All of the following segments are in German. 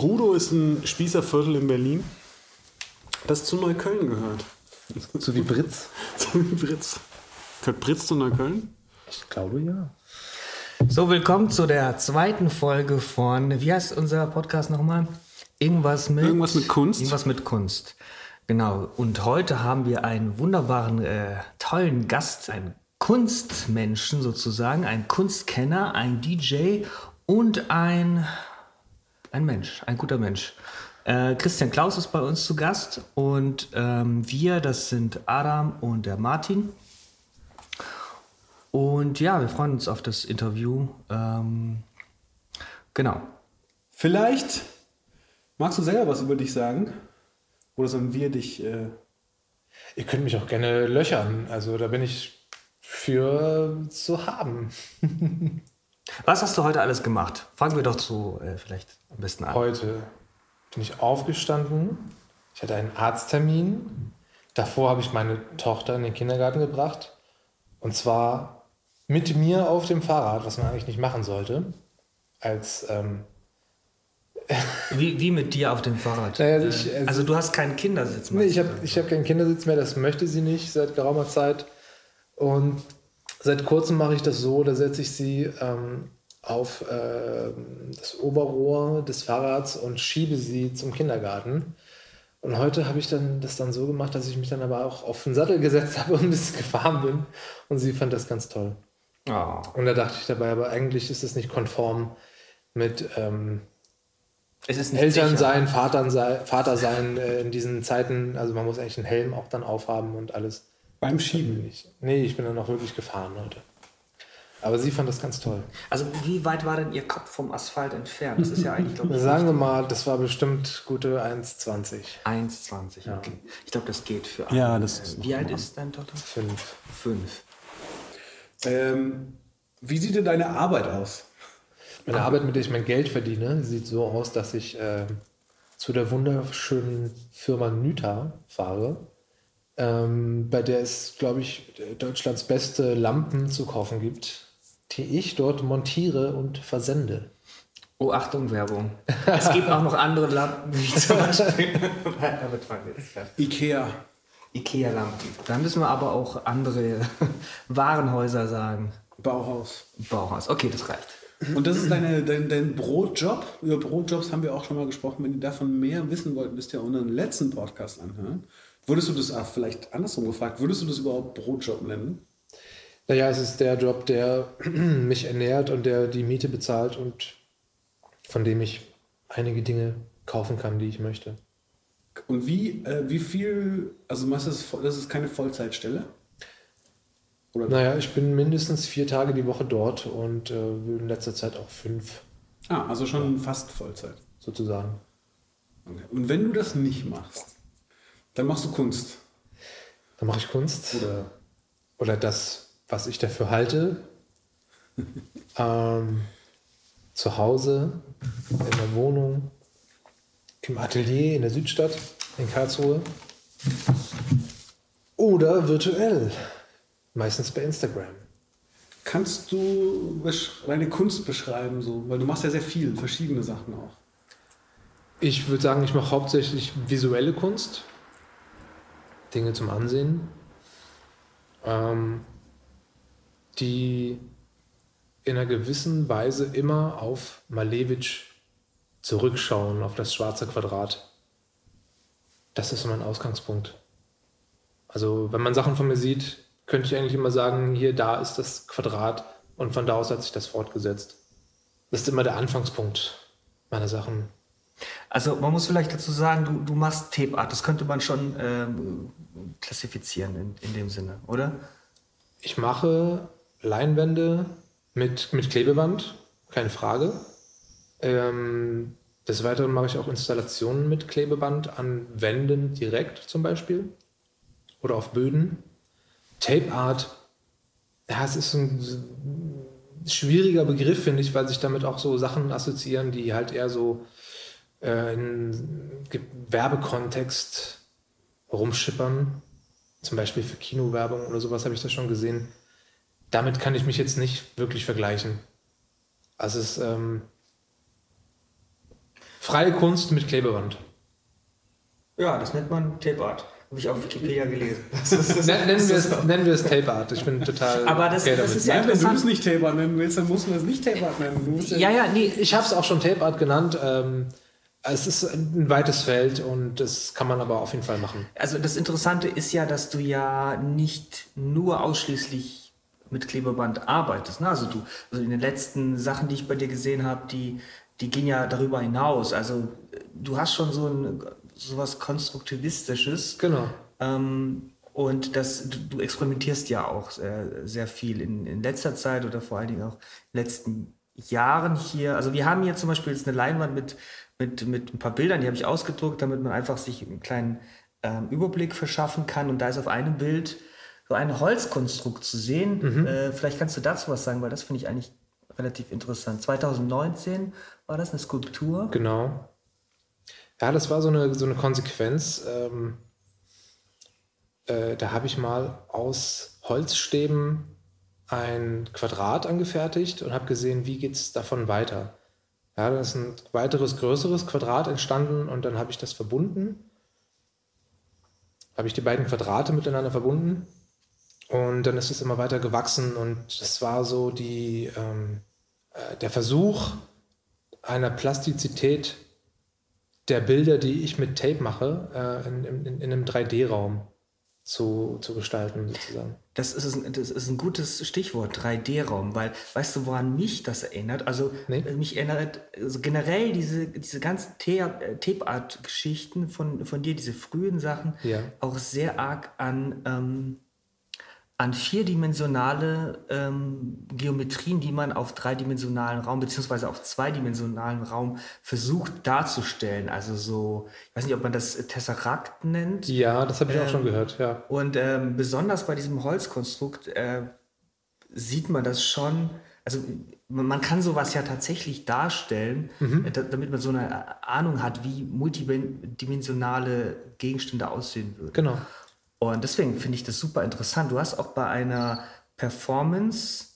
Rudo ist ein Spießerviertel in Berlin, das zu Neukölln gehört. So wie Britz? so wie Britz. Gehört Britz zu Neukölln? Ich glaube ja. So, willkommen zu der zweiten Folge von, wie heißt unser Podcast nochmal? Irgendwas mit, Irgendwas mit Kunst. Irgendwas mit Kunst. Genau. Und heute haben wir einen wunderbaren, äh, tollen Gast, einen Kunstmenschen sozusagen, einen Kunstkenner, ein DJ und ein, ein Mensch, ein guter Mensch. Äh, Christian Klaus ist bei uns zu Gast und ähm, wir, das sind Adam und der Martin. Und ja, wir freuen uns auf das Interview. Ähm, genau. Vielleicht magst du selber was über dich sagen? Oder sollen wir dich. Äh Ihr könnt mich auch gerne löchern. Also da bin ich für zu haben. Was hast du heute alles gemacht? Fangen wir doch so äh, vielleicht am besten an. Heute bin ich aufgestanden. Ich hatte einen Arzttermin. Davor habe ich meine Tochter in den Kindergarten gebracht. Und zwar mit mir auf dem Fahrrad, was man eigentlich nicht machen sollte. Als ähm, wie, wie mit dir auf dem Fahrrad? Naja, ich, also, also, du hast keinen Kindersitz mehr? Nee, ich habe ich hab keinen Kindersitz mehr, das möchte sie nicht seit geraumer Zeit. Und seit kurzem mache ich das so, da setze ich sie ähm, auf äh, das Oberrohr des Fahrrads und schiebe sie zum Kindergarten. Und heute habe ich dann das dann so gemacht, dass ich mich dann aber auch auf den Sattel gesetzt habe und ein bisschen gefahren bin. Und sie fand das ganz toll. Oh. Und da dachte ich dabei, aber eigentlich ist es nicht konform mit ähm, Eltern sein, Vater sein, Vater sein äh, in diesen Zeiten. Also man muss eigentlich einen Helm auch dann aufhaben und alles. Beim Schieben nicht. Nee, ich bin dann auch wirklich gefahren heute. Aber sie fand das ganz toll. Also wie weit war denn ihr Kopf vom Asphalt entfernt? Das ist ja eigentlich, glaube ich. Sagen wir mal, das war bestimmt gute 1,20. 1,20, ja. okay. Ich glaube, das geht für alle. Ja, das ist Wie alt ist deine Tochter? Fünf. Fünf. Ähm, wie sieht denn deine Arbeit aus? Meine Arbeit, mit der ich mein Geld verdiene, sieht so aus, dass ich äh, zu der wunderschönen Firma Nyta fahre, ähm, bei der es, glaube ich, Deutschlands beste Lampen zu kaufen gibt, die ich dort montiere und versende. Oh, Achtung, Werbung. Es gibt auch noch andere Lampen, wie zum Beispiel. Ikea. Ikea-Lampen. Dann müssen wir aber auch andere Warenhäuser sagen. Bauhaus. Bauhaus. Okay, das reicht. Und das ist deine, dein, dein Brotjob. Über Brotjobs haben wir auch schon mal gesprochen. Wenn ihr davon mehr wissen wollt, müsst ihr unseren letzten Podcast anhören. Würdest du das, ach, vielleicht andersrum gefragt, würdest du das überhaupt Brotjob nennen? Naja, es ist der Job, der mich ernährt und der die Miete bezahlt und von dem ich einige Dinge kaufen kann, die ich möchte. Und wie, äh, wie viel, also meinst du, das ist keine Vollzeitstelle? Oder naja, ich bin mindestens vier Tage die Woche dort und äh, in letzter Zeit auch fünf. Ah, also schon ja. fast Vollzeit. Sozusagen. Okay. Und wenn du das nicht machst, dann machst du Kunst. Dann mache ich Kunst. Oder, oder das, was ich dafür halte. ähm, zu Hause, in der Wohnung, im Atelier in der Südstadt in Karlsruhe. Oder virtuell, meistens bei Instagram. Kannst du deine Kunst beschreiben, so? weil du machst ja sehr viel, verschiedene Sachen auch. Ich würde sagen, ich mache hauptsächlich visuelle Kunst, Dinge zum Ansehen, ähm, die in einer gewissen Weise immer auf Malevich zurückschauen, auf das schwarze Quadrat. Das ist mein Ausgangspunkt. Also, wenn man Sachen von mir sieht, könnte ich eigentlich immer sagen, hier, da ist das Quadrat und von da aus hat sich das fortgesetzt. Das ist immer der Anfangspunkt meiner Sachen. Also man muss vielleicht dazu sagen, du, du machst Tape Art. Das könnte man schon ähm, klassifizieren in, in dem Sinne, oder? Ich mache Leinwände mit, mit Klebeband, keine Frage. Ähm, des Weiteren mache ich auch Installationen mit Klebeband an Wänden direkt zum Beispiel oder auf Böden. Tape Art, ja, es ist ein schwieriger Begriff, finde ich, weil sich damit auch so Sachen assoziieren, die halt eher so äh, in Werbekontext rumschippern. Zum Beispiel für Kinowerbung oder sowas habe ich das schon gesehen. Damit kann ich mich jetzt nicht wirklich vergleichen. Also es ist, ähm, Freie Kunst mit Klebeband. Ja, das nennt man Tape Art. Habe ich auf Wikipedia gelesen. nennen, wir es, nennen wir es Tape Art. Ich bin total. Aber das, okay das damit. ist ja Nein, wenn du es nicht Tape Art nennen willst, dann musst du es nicht Tape Art nennen. Ja, ja, nee, Ich habe es auch schon Tape Art genannt. Ähm, es ist ein weites Feld und das kann man aber auf jeden Fall machen. Also das Interessante ist ja, dass du ja nicht nur ausschließlich mit Klebeband arbeitest. Ne? Also du, also in den letzten Sachen, die ich bei dir gesehen habe, die, die gehen ja darüber hinaus. Also du hast schon so ein sowas Konstruktivistisches. Genau. Ähm, und das, du, du experimentierst ja auch äh, sehr viel in, in letzter Zeit oder vor allen Dingen auch in den letzten Jahren hier. Also wir haben hier zum Beispiel jetzt eine Leinwand mit, mit, mit ein paar Bildern, die habe ich ausgedruckt, damit man einfach sich einen kleinen ähm, Überblick verschaffen kann. Und da ist auf einem Bild so ein Holzkonstrukt zu sehen. Äh, vielleicht kannst du dazu was sagen, weil das finde ich eigentlich relativ interessant. 2019 war das eine Skulptur. Genau. Ja, das war so eine, so eine Konsequenz. Ähm, äh, da habe ich mal aus Holzstäben ein Quadrat angefertigt und habe gesehen, wie geht es davon weiter. Ja, da ist ein weiteres, größeres Quadrat entstanden und dann habe ich das verbunden. Habe ich die beiden Quadrate miteinander verbunden und dann ist es immer weiter gewachsen und das war so die, ähm, äh, der Versuch einer Plastizität der Bilder, die ich mit Tape mache, äh, in, in, in einem 3D-Raum zu, zu gestalten, sozusagen. Das ist, ein- das ist ein gutes Stichwort, 3D-Raum, weil weißt du, woran mich das erinnert? Also Nee. äh, mich erinnert also generell diese, diese ganzen äh, Tape-Art-Geschichten von, von dir, diese frühen Sachen, Ja. auch sehr arg an, ähm, an vierdimensionale ähm, Geometrien, die man auf dreidimensionalen Raum beziehungsweise auf zweidimensionalen Raum versucht darzustellen. Also so, ich weiß nicht, ob man das Tesseract nennt. Ja, das habe ich auch schon gehört, ja. Und ähm, besonders bei diesem Holzkonstrukt äh, sieht man das schon. Also man kann sowas ja tatsächlich darstellen, äh, da, damit man so eine Ahnung hat, wie multidimensionale Gegenstände aussehen würden. Genau. Und deswegen finde ich das super interessant. Du hast auch bei einer Performance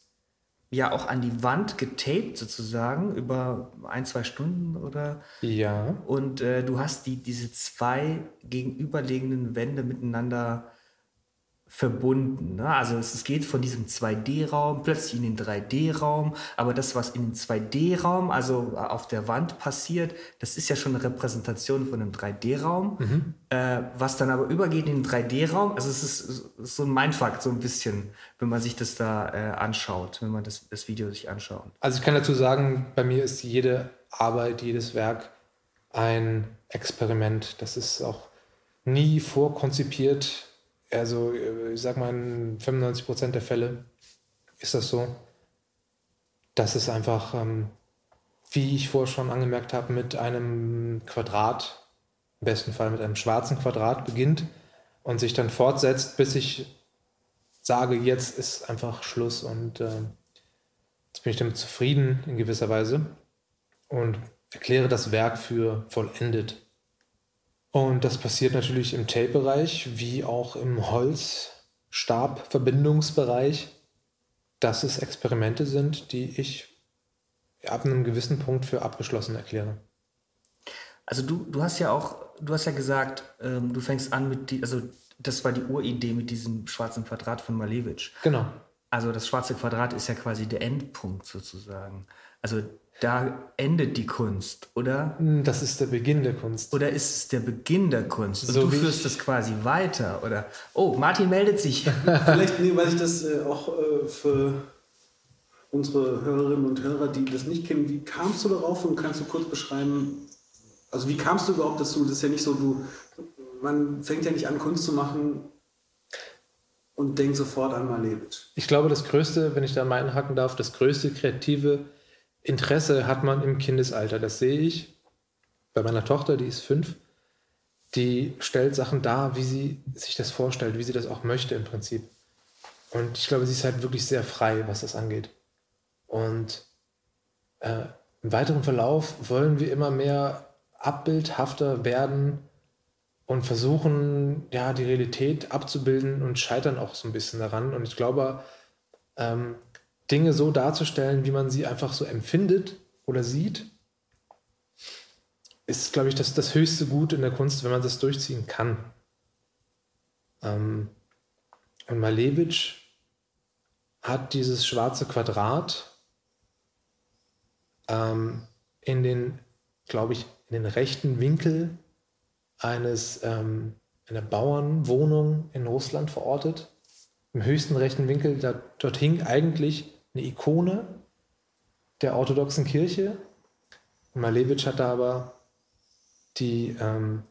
ja auch an die Wand getaped sozusagen über ein, zwei Stunden oder Ja. und äh, du hast die, diese zwei gegenüberliegenden Wände miteinander verbunden. Ne? Also es, es geht von diesem 2D-Raum plötzlich in den 3D-Raum, aber das, was in den 2D-Raum, also auf der Wand passiert, das ist ja schon eine Repräsentation von einem 3D-Raum, äh, was dann aber übergeht in den 3D-Raum. Also es ist, es ist so ein Mindfuck, so ein bisschen, wenn man sich das da äh, anschaut, wenn man das, das Video sich anschaut. Also ich kann dazu sagen, bei mir ist jede Arbeit, jedes Werk ein Experiment. Das ist auch nie vorkonzipiert. Also äh, ich sag mal, in 95 Prozent der Fälle ist das so. Das ist einfach, ähm, wie ich vorher schon angemerkt habe, mit einem Quadrat, im besten Fall mit einem schwarzen Quadrat beginnt und sich dann fortsetzt, bis ich sage, jetzt ist einfach Schluss und äh, Jetzt bin ich damit zufrieden in gewisser Weise und erkläre das Werk für vollendet. Und das passiert natürlich im Tape-Bereich wie auch im Holz-Stab-Verbindungsbereich, dass es Experimente sind, die ich ab einem gewissen Punkt für abgeschlossen erkläre. Also du, du hast ja auch, du hast ja gesagt, ähm, du fängst an mit die, also das war die Uridee mit diesem schwarzen Quadrat von Malevich. Genau. Also das schwarze Quadrat ist ja quasi der Endpunkt sozusagen. Also da endet die Kunst, oder? Das ist der Beginn der Kunst. Oder ist es der Beginn der Kunst? Und So du führst es quasi weiter, oder? Oh, Martin meldet sich. Vielleicht, nee, weil ich das äh, auch äh, für unsere Hörerinnen und Hörer, die das nicht kennen, wie kamst du darauf und kannst du kurz beschreiben, also wie kamst du überhaupt dazu? Das ist ja nicht so, du, man fängt ja nicht an, Kunst zu machen und denkt sofort an Malevich. Ich glaube, das größte, wenn ich da mal einhaken darf, das größte kreative Interesse hat man im Kindesalter. Das sehe ich bei meiner Tochter, die ist fünf. Die stellt Sachen dar, wie sie sich das vorstellt, wie sie das auch möchte im Prinzip. Und ich glaube, sie ist halt wirklich sehr frei, was das angeht. Und äh, im weiteren Verlauf wollen wir immer mehr abbildhafter werden und versuchen, ja, die Realität abzubilden und scheitern auch so ein bisschen daran. Und ich glaube, ähm, Dinge so darzustellen, wie man sie einfach so empfindet oder sieht, ist, glaube ich, das, das höchste Gut in der Kunst, wenn man das durchziehen kann. Ähm, und Malevich hat dieses schwarze Quadrat ähm, in den, glaube ich, in den rechten Winkel eines ähm, einer Bauernwohnung in Russland verortet. Im höchsten rechten Winkel, da, dort hing eigentlich eine Ikone der orthodoxen Kirche. Malevich hat da aber die, ähm,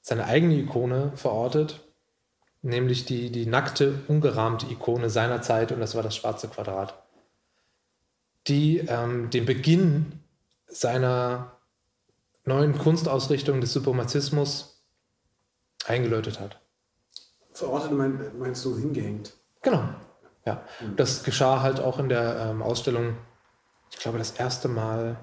seine eigene Ikone verortet, nämlich die, die nackte, ungerahmte Ikone seiner Zeit, und das war das schwarze Quadrat, die ähm, den Beginn seiner neuen Kunstausrichtung des Suprematismus eingeläutet hat. Verortet meinst du hingehängt? Genau. Ja, das geschah halt auch in der ähm, Ausstellung, ich glaube, das erste Mal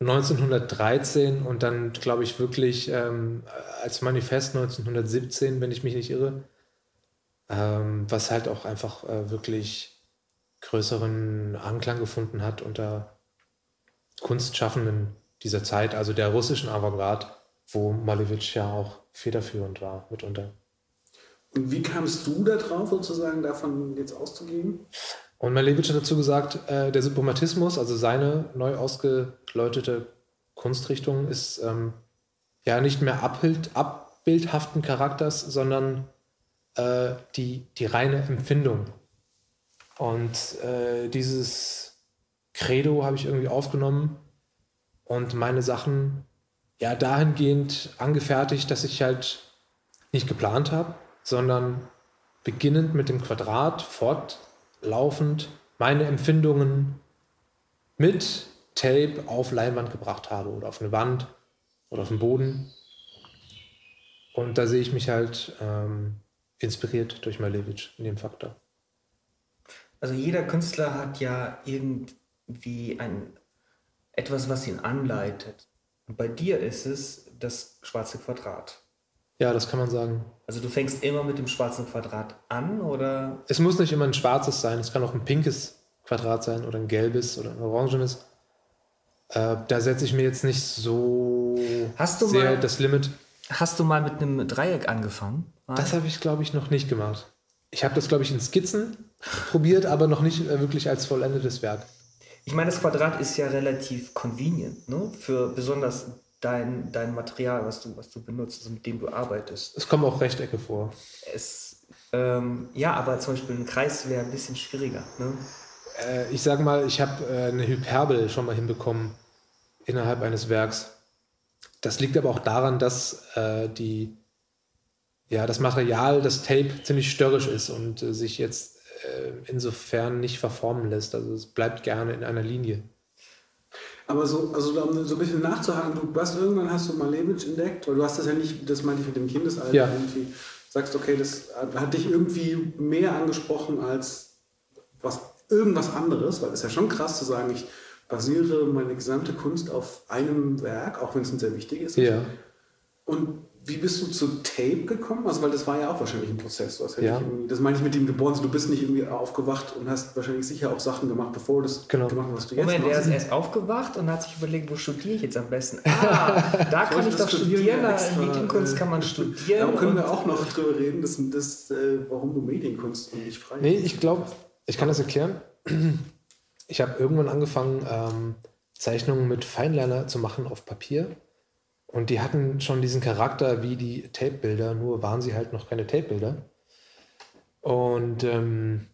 1913 und dann, glaube ich, wirklich ähm, als Manifest 1917, wenn ich mich nicht irre, ähm, was halt auch einfach äh, wirklich größeren Anklang gefunden hat unter Kunstschaffenden dieser Zeit, also der russischen Avantgarde, wo Malevich ja auch federführend war mitunter. Und wie kamst du da drauf, sozusagen davon jetzt auszugehen? Und Malevich hat dazu gesagt, äh, der Suprematismus, also seine neu ausgeläutete Kunstrichtung, ist ähm, ja nicht mehr abbild, abbildhaften Charakters, sondern äh, die, die reine Empfindung. Und äh, dieses Credo habe ich irgendwie aufgenommen und meine Sachen ja dahingehend angefertigt, dass ich halt nicht geplant habe, sondern beginnend mit dem Quadrat, fortlaufend meine Empfindungen mit Tape auf Leinwand gebracht habe oder auf eine Wand oder auf den Boden. Und da sehe ich mich halt ähm, inspiriert durch Malevich in dem Faktor. Also jeder Künstler hat ja irgendwie ein, etwas, was ihn anleitet. Und bei dir ist es das schwarze Quadrat. Ja, das kann man sagen. Also du fängst immer mit dem schwarzen Quadrat an, oder? Es muss nicht immer ein schwarzes sein, es kann auch ein pinkes Quadrat sein oder ein gelbes oder ein orangenes. Äh, da setze ich mir jetzt nicht so sehr mal, das Limit. Hast du mal mit einem Dreieck angefangen? Das habe ich, glaube ich, noch nicht gemacht. Ich habe das, glaube ich, in Skizzen probiert, aber noch nicht äh, wirklich als vollendetes Werk. Ich meine, das Quadrat ist ja relativ convenient, ne? Für besonders dein, dein Material, was du, was du benutzt, also mit dem du arbeitest. Es kommen auch Rechtecke vor. Es, ähm, ja, aber zum Beispiel ein Kreis wäre ein bisschen schwieriger. Ne? Äh, ich sage mal, ich habe äh, eine Hyperbel schon mal hinbekommen innerhalb eines Werks. Das liegt aber auch daran, dass äh, die, ja, das Material, das Tape, ziemlich störrisch ist und äh, sich jetzt äh, insofern nicht verformen lässt. Also es bleibt gerne in einer Linie. Aber so, also um so ein bisschen nachzuhaken, du hast irgendwann hast du Malevich entdeckt, weil du hast das ja nicht, das meinte ich mit dem Kindesalter ja. irgendwie, sagst, okay, das hat dich irgendwie mehr angesprochen als was, irgendwas anderes, weil es ist ja schon krass zu sagen, ich basiere meine gesamte Kunst auf einem Werk, auch wenn es ein sehr wichtig ist. Ja. Und wie bist du zu Tape gekommen? Also, weil das war ja auch wahrscheinlich ein Prozess. Ja. das meine ich mit dem geboren. Du bist nicht irgendwie aufgewacht und hast wahrscheinlich sicher auch Sachen gemacht, bevor du das genau. gemacht hast, was du jetzt Moment, machst. er ist erst aufgewacht und hat sich überlegt, wo studiere ich jetzt am besten? Ah, da kann ich doch studieren. studieren. Medienkunst kann man studieren. Da können wir auch noch drüber reden, dass, dass, äh, warum du Medienkunst und nicht frei Nee, ich glaube, ich kann das erklären. Ich habe irgendwann angefangen, ähm, Zeichnungen mit Feinliner zu machen auf Papier und die hatten schon diesen Charakter wie die Tape-Bilder, nur waren sie halt noch keine Tape-Bilder. Und ähm,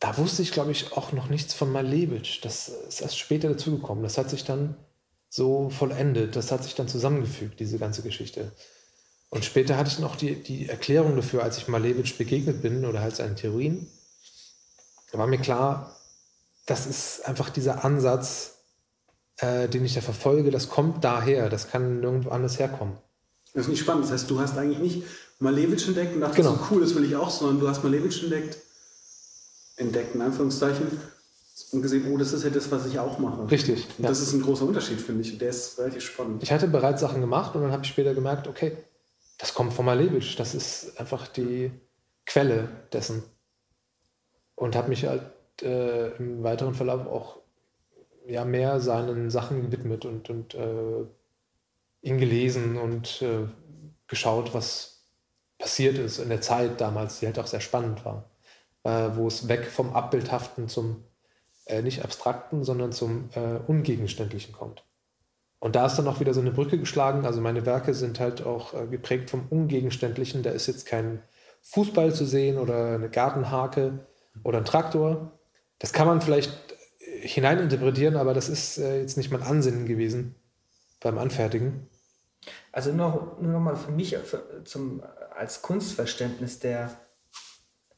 da wusste ich, glaube ich, auch noch nichts von Malevich. Das ist erst später dazugekommen. Das hat sich dann so vollendet. Das hat sich dann zusammengefügt, diese ganze Geschichte. Und später hatte ich noch die, die Erklärung dafür, als ich Malevich begegnet bin oder halt seinen Theorien. Da war mir klar, das ist einfach dieser Ansatz, äh, den ich da verfolge, das kommt daher, das kann nirgendwo anders herkommen. Das ist nicht spannend. Das heißt, du hast eigentlich nicht Malevich entdeckt und dachtest, genau. so cool, das will ich auch, sondern du hast Malevich entdeckt, entdeckt in Anführungszeichen, und gesehen, oh, das ist ja das, was ich auch mache. Richtig. Ja. Das ist ein großer Unterschied, finde ich. Und der ist relativ spannend. Ich hatte bereits Sachen gemacht und dann habe ich später gemerkt, okay, das kommt von Malevich. Das ist einfach die Quelle dessen. Und habe mich halt äh, im weiteren Verlauf auch ja mehr seinen Sachen gewidmet und, und äh, ihn gelesen und äh, geschaut, was passiert ist in der Zeit damals, die halt auch sehr spannend war, äh, wo es weg vom Abbildhaften zum äh, nicht abstrakten, sondern zum äh, Ungegenständlichen kommt. Und da ist dann auch wieder so eine Brücke geschlagen. Also meine Werke sind halt auch äh, geprägt vom Ungegenständlichen. Da ist jetzt kein Fußball zu sehen oder eine Gartenhake oder ein Traktor. Das kann man vielleicht hineininterpretieren, aber das ist äh, jetzt nicht mein Ansinnen gewesen beim Anfertigen. Also nur, nur noch mal für mich für, zum, als Kunstverständnis der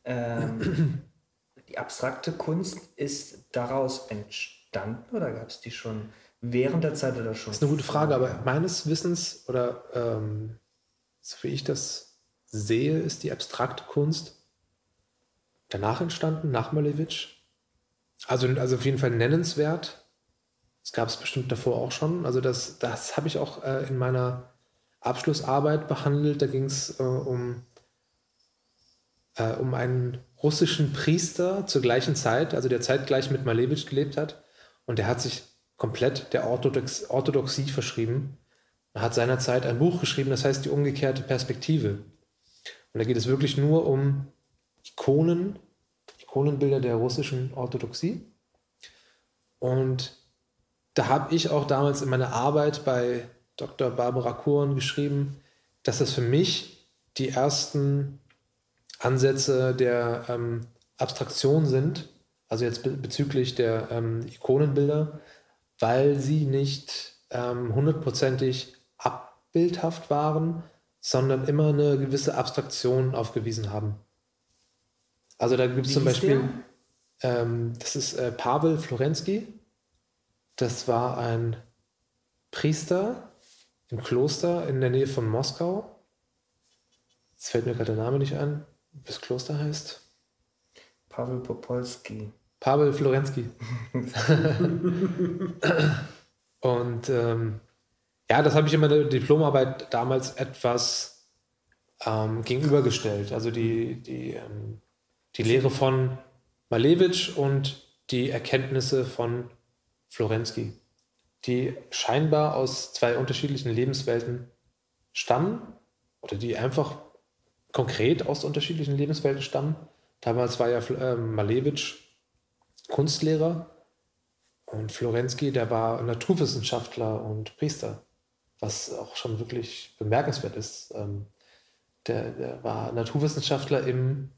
ähm, die abstrakte Kunst ist daraus entstanden oder gab es die schon während der Zeit oder schon? Das ist eine gute Frage, aber meines Wissens oder ähm, so wie ich das sehe, ist die abstrakte Kunst danach entstanden, nach Malevich. Also, also auf jeden Fall nennenswert. Das gab es bestimmt davor auch schon. Also das, das habe ich auch äh, in meiner Abschlussarbeit behandelt. Da ging es äh, um, äh, um einen russischen Priester zur gleichen Zeit, also der zeitgleich mit Malevich gelebt hat. Und der hat sich komplett der Orthodox Orthodoxie verschrieben. Er hat seinerzeit ein Buch geschrieben, das heißt die umgekehrte Perspektive. Und da geht es wirklich nur um Ikonen, Ikonenbilder der russischen Orthodoxie. Und da habe ich auch damals in meiner Arbeit bei Dr. Barbara Kuhn geschrieben, dass das für mich die ersten Ansätze der ähm, Abstraktion sind, also jetzt be bezüglich der ähm, Ikonenbilder, weil sie nicht ähm, hundertprozentig abbildhaft waren, sondern immer eine gewisse Abstraktion aufgewiesen haben. Also da gibt es zum Beispiel, ähm, das ist äh, Pavel Florensky, das war ein Priester im Kloster in der Nähe von Moskau. Jetzt fällt mir gerade der Name nicht ein, wie das Kloster heißt. Pavel Popolski. Pavel Florensky. und ähm, ja, das habe ich in meiner Diplomarbeit damals etwas ähm, gegenübergestellt. Also die, die, ähm, die Lehre von Malevich und die Erkenntnisse von Florensky, die scheinbar aus zwei unterschiedlichen Lebenswelten stammen oder die einfach konkret aus unterschiedlichen Lebenswelten stammen. Damals war ja äh, Malevich Kunstlehrer und Florensky, der war Naturwissenschaftler und Priester, was auch schon wirklich bemerkenswert ist. Ähm, der, der, war Naturwissenschaftler im,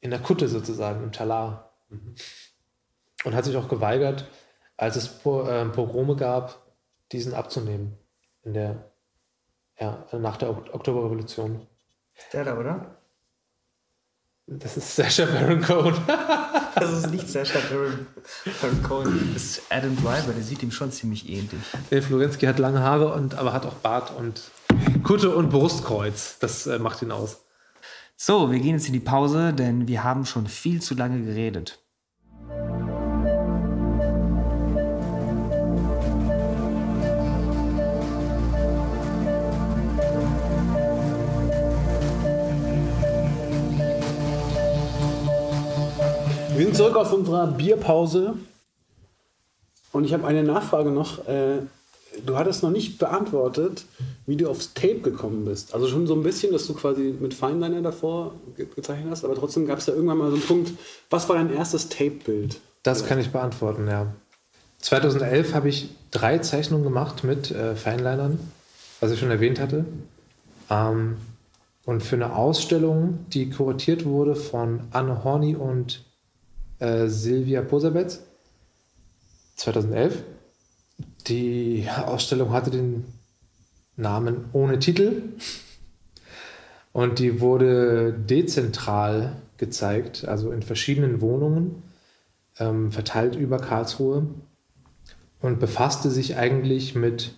in der Kutte sozusagen, im Talar. Mhm. Und hat sich auch geweigert, als es äh, Pogrome gab, diesen abzunehmen. In der, ja, nach der Oktoberrevolution. Der da, oder? Das ist Sasha Baron Cohen. das ist nicht Sasha Baron, Baron Cohen. Das ist Adam Driver, der sieht ihm schon ziemlich ähnlich. Der Florensky hat lange Haare, und, aber hat auch Bart und Kutte und Brustkreuz. Das äh, macht ihn aus. So, wir gehen jetzt in die Pause, denn wir haben schon viel zu lange geredet. Wir sind zurück aus unserer Bierpause und ich habe eine Nachfrage noch. Äh, du hattest noch nicht beantwortet, wie du aufs Tape gekommen bist. Also schon so ein bisschen, dass du quasi mit Feinliner davor gezeichnet hast, aber trotzdem gab es ja irgendwann mal so einen Punkt. Was war dein erstes Tape-Bild? Das kann ich beantworten, ja. 2011 habe ich drei Zeichnungen gemacht mit äh, Feinlinern, was ich schon erwähnt hatte. Ähm, und für eine Ausstellung, die kuratiert wurde von Anne Horny und äh, Silvia Posabetz 2011. Die Ausstellung hatte den Namen ohne Titel und die wurde dezentral gezeigt, also in verschiedenen Wohnungen, ähm, verteilt über Karlsruhe und befasste sich eigentlich mit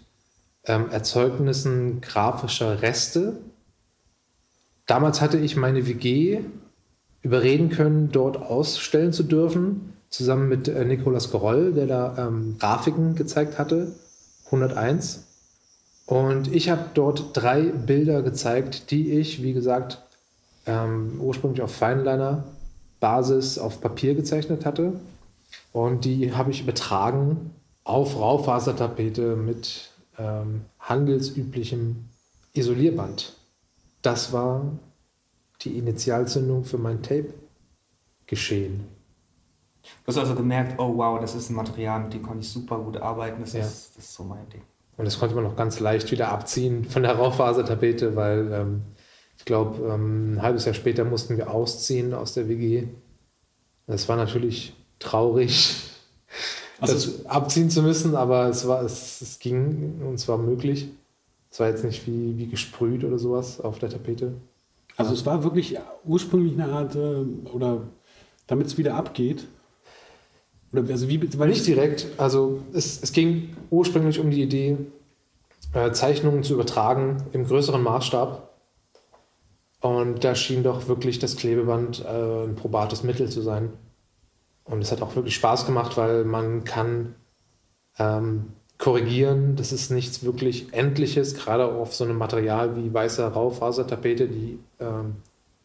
ähm, Erzeugnissen grafischer Reste. Damals hatte ich meine WG überreden können, dort ausstellen zu dürfen, zusammen mit äh, Nicolas Groll, der da ähm, Grafiken gezeigt hatte, 101. Und ich habe dort drei Bilder gezeigt, die ich, wie gesagt, ähm, ursprünglich auf Feinliner Basis auf Papier gezeichnet hatte. Und die habe ich übertragen auf Raufasertapete mit ähm, handelsüblichem Isolierband. Das war die Initialzündung für mein Tape geschehen. Du hast also gemerkt, oh wow, das ist ein Material, mit dem kann ich super gut arbeiten, das, Ja. ist, das ist so mein Ding. Und das konnte man auch ganz leicht wieder abziehen von der Raufasertapete, weil ähm, ich glaube, ähm, ein halbes Jahr später mussten wir ausziehen aus der WG. Das war natürlich traurig, Also das abziehen zu müssen, aber es, war, es, es ging und es war möglich. Es war jetzt nicht wie, wie gesprüht oder sowas auf der Tapete. Also es war wirklich ursprünglich eine Art, äh, oder damit es wieder abgeht. Oder also wie, weil Nicht direkt. Also es, es ging ursprünglich um die Idee, äh, Zeichnungen zu übertragen im größeren Maßstab. Und da schien doch wirklich das Klebeband äh, ein probates Mittel zu sein. Und es hat auch wirklich Spaß gemacht, weil man kann ähm, korrigieren. Das ist nichts wirklich Endliches, gerade auf so einem Material wie weißer Raufasertapete, die, ähm,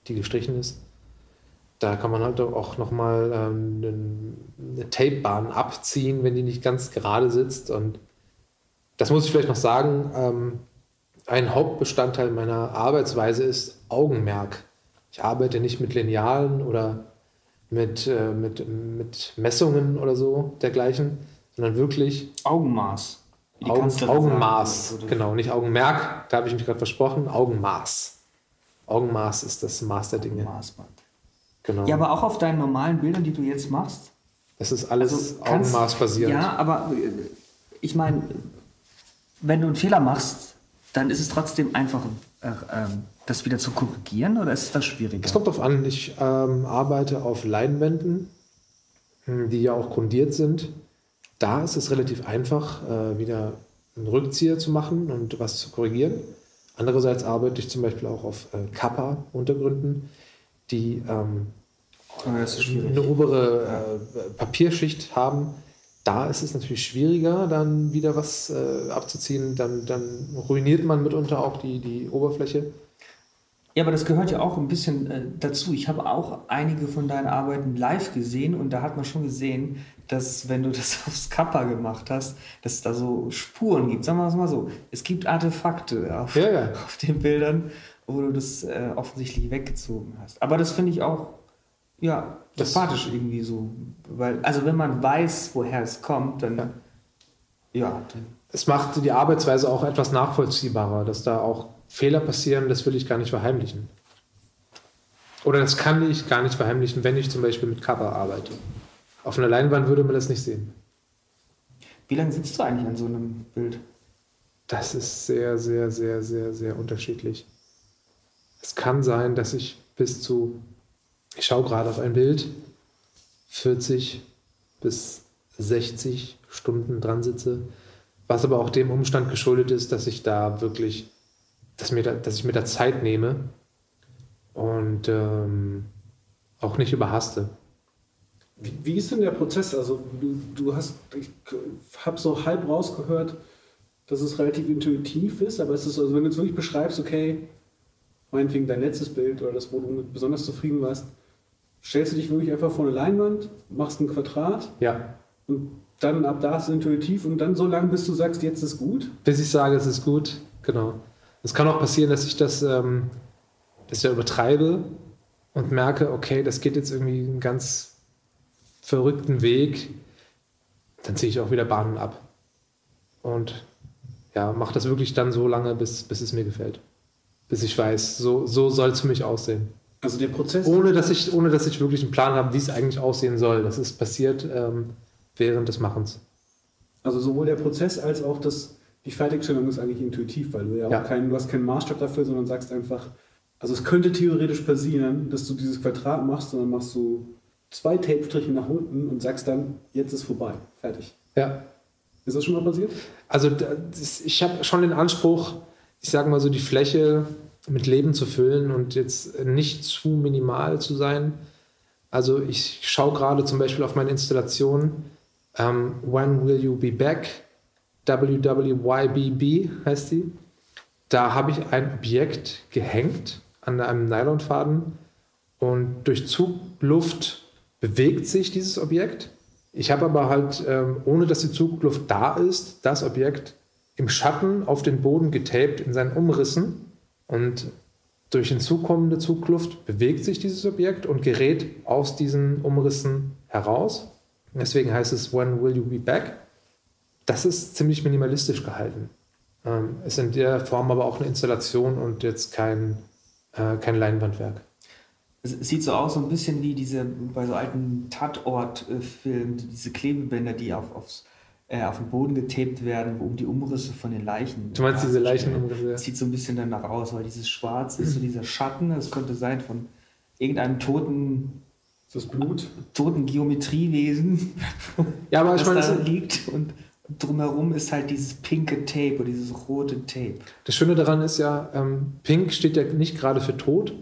die gestrichen ist. Da kann man halt auch nochmal ähm, eine Tapebahn abziehen, wenn die nicht ganz gerade sitzt. Und das muss ich vielleicht noch sagen. Ähm, ein Hauptbestandteil meiner Arbeitsweise ist Augenmerk. Ich arbeite nicht mit Linealen oder mit, äh, mit, mit Messungen oder so dergleichen, sondern wirklich Augenmaß. Augen, Augenmaß. sagen. Genau, nicht Augenmerk, da habe ich mich gerade versprochen. Augenmaß. Augenmaß ist das Maß der Dinge. Maßband. Genau. Ja, aber auch auf deinen normalen Bildern, die du jetzt machst. es ist alles Also kannst- Augenmaß-basiert. Ja, aber äh, ich meine, wenn du einen Fehler machst, dann ist es trotzdem einfach, äh, ähm, das wieder zu korrigieren oder ist das schwieriger? Es kommt darauf an, ich ähm, arbeite auf Leinwänden, hm, die ja auch grundiert sind. Da ist es relativ einfach, äh, wieder einen Rückzieher zu machen und was zu korrigieren. Andererseits arbeite ich zum Beispiel auch auf äh, Kappa-Untergründen, die ähm, schwierig. eine obere äh, Papierschicht haben. Da ist es natürlich schwieriger, dann wieder was äh, abzuziehen. Dann, dann ruiniert man mitunter auch die, die Oberfläche. Ja, aber das gehört ja auch ein bisschen äh, dazu. Ich habe auch einige von deinen Arbeiten live gesehen und da hat man schon gesehen, dass wenn du das aufs Kappa gemacht hast, dass es da so Spuren gibt. Sagen wir es mal so. Es gibt Artefakte auf, Ja, ja. auf den Bildern, wo du das äh, offensichtlich weggezogen hast. Aber das finde ich auch ja, Das- sympathisch irgendwie so. Weil, also wenn man weiß, woher es kommt, dann Ja. ja, dann es macht die Arbeitsweise auch etwas nachvollziehbarer, dass da auch Fehler passieren, das will ich gar nicht verheimlichen. Oder das kann ich gar nicht verheimlichen, wenn ich zum Beispiel mit Cover arbeite. Auf einer Leinwand würde man das nicht sehen. Wie lange sitzt du eigentlich an so einem Bild? Das ist sehr, sehr, sehr, sehr, sehr unterschiedlich. Es kann sein, dass ich bis zu, ich schaue gerade auf ein Bild, 40 bis 60 Stunden dran sitze, was aber auch dem Umstand geschuldet ist, dass ich da wirklich, dass, mir da, dass ich mir da Zeit nehme und ähm, auch nicht überhaste. Wie, wie ist denn der Prozess? Also du, du hast, ich habe so halb rausgehört, dass es relativ intuitiv ist, aber es ist also, wenn du jetzt wirklich beschreibst, okay, meinetwegen dein letztes Bild oder das, wo du mit besonders zufrieden warst, stellst du dich wirklich einfach vor eine Leinwand, machst ein Quadrat Ja, und dann ab da ist es intuitiv und dann so lange, bis du sagst, jetzt ist gut. bis ich sage, es ist gut. Genau. Es kann auch passieren, dass ich das, ähm, das ja übertreibe und merke, okay, das geht jetzt irgendwie einen ganz verrückten Weg. Dann ziehe ich auch wieder Bahnen ab. Und ja, mache das wirklich dann so lange, bis, bis es mir gefällt. Bis ich weiß, so, so soll es für mich aussehen. Also der Prozess. Ohne dass, ich, ohne dass ich wirklich einen Plan habe, wie es eigentlich aussehen soll. Das ist passiert ähm, während des Machens. Also sowohl der Prozess als auch das, die Fertigstellung ist eigentlich intuitiv, weil du ja, Ja. auch keinen, du hast keinen Maßstab dafür, sondern sagst einfach, also es könnte theoretisch passieren, dass du dieses Quadrat machst und dann machst du zwei Tape-Striche nach unten und sagst dann, jetzt ist vorbei, fertig. Ja. Ist das schon mal passiert? Also ich habe schon den Anspruch, ich sage mal so, die Fläche mit Leben zu füllen und jetzt nicht zu minimal zu sein. Also ich schaue gerade zum Beispiel auf meine Installation ähm, When Will You Be Back? WWYBB heißt die. Da habe ich ein Objekt gehängt an einem Nylonfaden und durch Zugluft bewegt sich dieses Objekt. Ich habe aber halt, ähm, ohne dass die Zugluft da ist, das Objekt im Schatten auf den Boden getaped in seinen Umrissen und durch hinzukommende Zugluft bewegt sich dieses Objekt und gerät aus diesen Umrissen heraus. Deswegen heißt es When Will You Be Back? Das ist ziemlich minimalistisch gehalten. Ähm, ist in der Form aber auch eine Installation und jetzt kein, äh, kein Leinwandwerk. Es sieht so aus, so ein bisschen wie diese bei so alten Tatort-Filmen, diese Klebebänder, die auf, aufs, äh, auf den Boden getaped werden, um die Umrisse von den Leichen. Du meinst diese Leichenumrisse? Das sieht so ein bisschen danach aus, weil dieses Schwarz ist so dieser Schatten, das könnte sein von irgendeinem toten. Das Blut? Toten Geometriewesen. Ja, aber ich das meine, da das- liegt und drumherum ist halt dieses pinke Tape oder dieses rote Tape. Das Schöne daran ist ja, ähm, Pink steht ja nicht gerade für Tod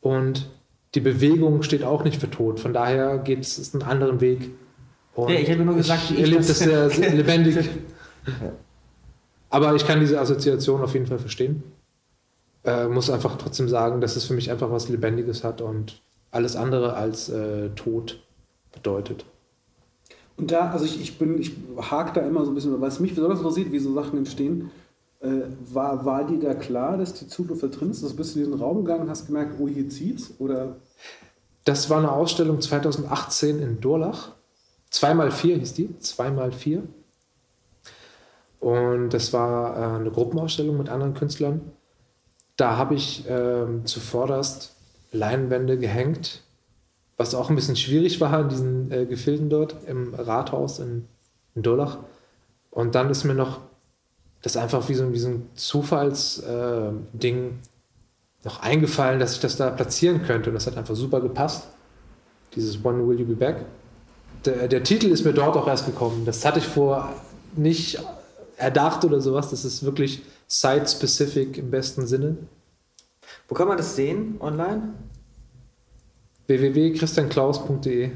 und die Bewegung steht auch nicht für Tod. Von daher geht es einen anderen Weg. Und Ja, ich habe nur gesagt, wie ich erlebe das- das sehr, sehr lebendig. Aber ich kann diese Assoziation auf jeden Fall verstehen. Äh, muss einfach trotzdem sagen, dass es für mich einfach was Lebendiges hat und alles andere als äh, Tod bedeutet. Und da, also ich, ich bin, ich hake da immer so ein bisschen, was mich besonders interessiert, wie so Sachen entstehen. Äh, war, war dir da klar, dass die da drin ist? Also bist du in diesen Raum gegangen und hast gemerkt, oh, hier zieht's? Oder Das war eine Ausstellung 2018 in Durlach. 2x4 hieß die. 2x4. Und das war äh, eine Gruppenausstellung mit anderen Künstlern. Da habe ich ähm, zuvorderst Leinwände gehängt, was auch ein bisschen schwierig war in diesen äh, Gefilden dort im Rathaus in, in Durlach. Und dann ist mir noch das einfach wie so, wie so ein Zufallsding noch eingefallen, dass ich das da platzieren könnte. Und das hat einfach super gepasst. Dieses One Will You Be Back. Der, der Titel ist mir dort auch erst gekommen. Das hatte ich vor nicht erdacht oder sowas. Das ist wirklich site-specific im besten Sinne. Wo kann man das sehen online? www.christianklaus.de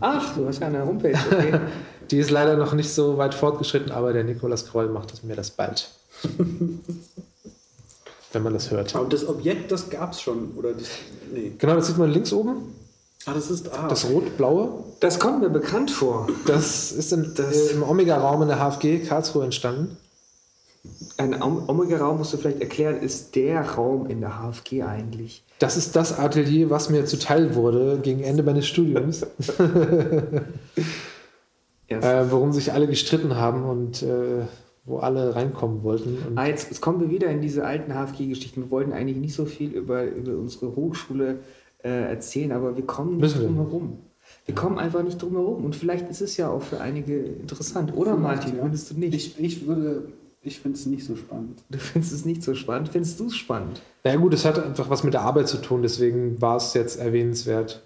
Ach, du hast ja eine Homepage. Okay. Die ist leider noch nicht so weit fortgeschritten, aber der Nikolas Kroll macht das mir das bald. Wenn man das hört. Aber das Objekt, das gab's schon, oder das. Nee. Genau, das sieht man links oben. Ah, das ist. Ah, Das rot-blaue. Das kommt mir bekannt vor. Das ist im, Das- im Omega-Raum in der HFG Karlsruhe entstanden. Ein Om- Omega-Raum, musst du vielleicht erklären, ist der Raum in der HFG eigentlich. Das ist das Atelier, was mir zuteil wurde gegen Ende meines Studiums, äh, worum sich alle gestritten haben und äh, wo alle reinkommen wollten. Und Ah, jetzt, jetzt kommen wir wieder in diese alten HFG-Geschichten. Wir wollten eigentlich nicht so viel über, über unsere Hochschule äh, erzählen, aber wir kommen nicht Müssen wir drum nicht. herum. Wir kommen einfach nicht drum herum. Und vielleicht ist es ja auch für einige interessant. Oder Martin, ja. findest du nicht? Ich, ich würde. Ich finde es nicht so spannend. du findest es nicht so spannend. Findest du es spannend? naja gut, es hat einfach was mit der Arbeit zu tun, deswegen war es jetzt erwähnenswert.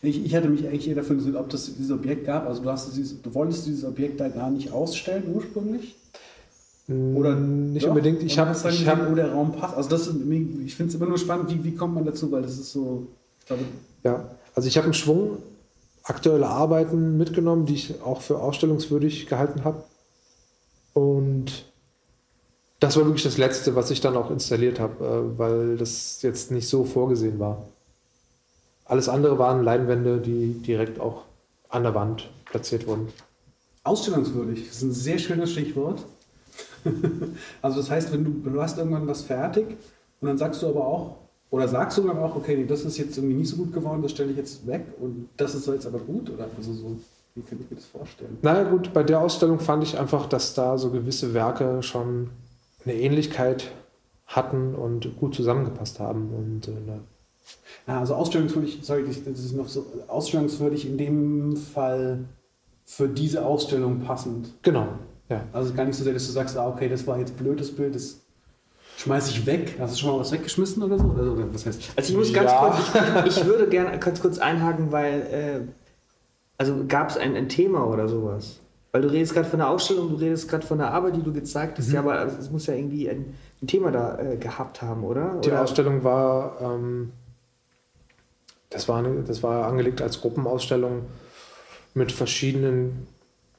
Ich, ich hatte mich eigentlich eher dafür interessiert, ob das dieses Objekt gab. Also du, hast dieses, du wolltest dieses Objekt da gar nicht ausstellen ursprünglich? Oder nicht doch? unbedingt. Ich habe ich hab, wo der Raum passt. Also das, ich finde es immer nur spannend, wie, wie kommt man dazu, weil das ist so, glaube, Ja, also ich habe einen Schwung aktuelle Arbeiten mitgenommen, die ich auch für ausstellungswürdig gehalten habe. Und das war wirklich das Letzte, was ich dann auch installiert habe, äh, weil das jetzt nicht so vorgesehen war. Alles andere waren Leinwände, die direkt auch an der Wand platziert wurden. ausstellungswürdig. Das ist ein sehr schönes Stichwort. also das heißt, wenn du, du hast irgendwann was fertig und dann sagst du aber auch, oder sagst du dann auch, okay, nee, das ist jetzt irgendwie nicht so gut geworden, das stelle ich jetzt weg und das ist jetzt aber gut? Oder also so, wie kann ich mir das vorstellen? Naja gut, bei der Ausstellung fand ich einfach, dass da so gewisse Werke schon eine Ähnlichkeit hatten und gut zusammengepasst haben. Und äh, ne, Ja, also ausstellungswürdig, sorry, das das ist noch so, ausstellungswürdig in dem Fall für diese Ausstellung passend. genau, ja. Also gar nicht so sehr, dass du sagst, ah, okay, das war jetzt blöd, das Bild, das schmeiß ich weg. Hast du schon mal was weggeschmissen oder so? Oder was heißt? Also ich muss ganz Ja. kurz, ich, ich würde gerne ganz kurz einhaken, weil, äh, also gab es ein, ein Thema oder sowas? Weil du redest gerade von der Ausstellung, du redest gerade von der Arbeit, die du gezeigt hast, ja, aber also es muss ja irgendwie ein, ein Thema da äh, gehabt haben, oder? Die oder? Ausstellung war, ähm, das, war eine, das war angelegt als Gruppenausstellung mit verschiedenen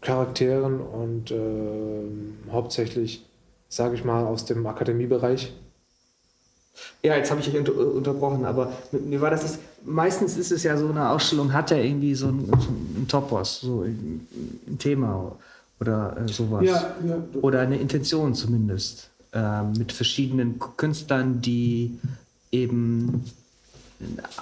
Charakteren und ähm, hauptsächlich, sage ich mal, aus dem Akademiebereich. Ja, jetzt habe ich euch unter, unterbrochen, aber mir war das ist, meistens ist es ja so, eine Ausstellung hat ja irgendwie so einen, so einen Topos, so ein, ein Thema. oder äh, sowas. Ja, ja. Oder eine Intention zumindest. Äh, mit verschiedenen Künstlern, die eben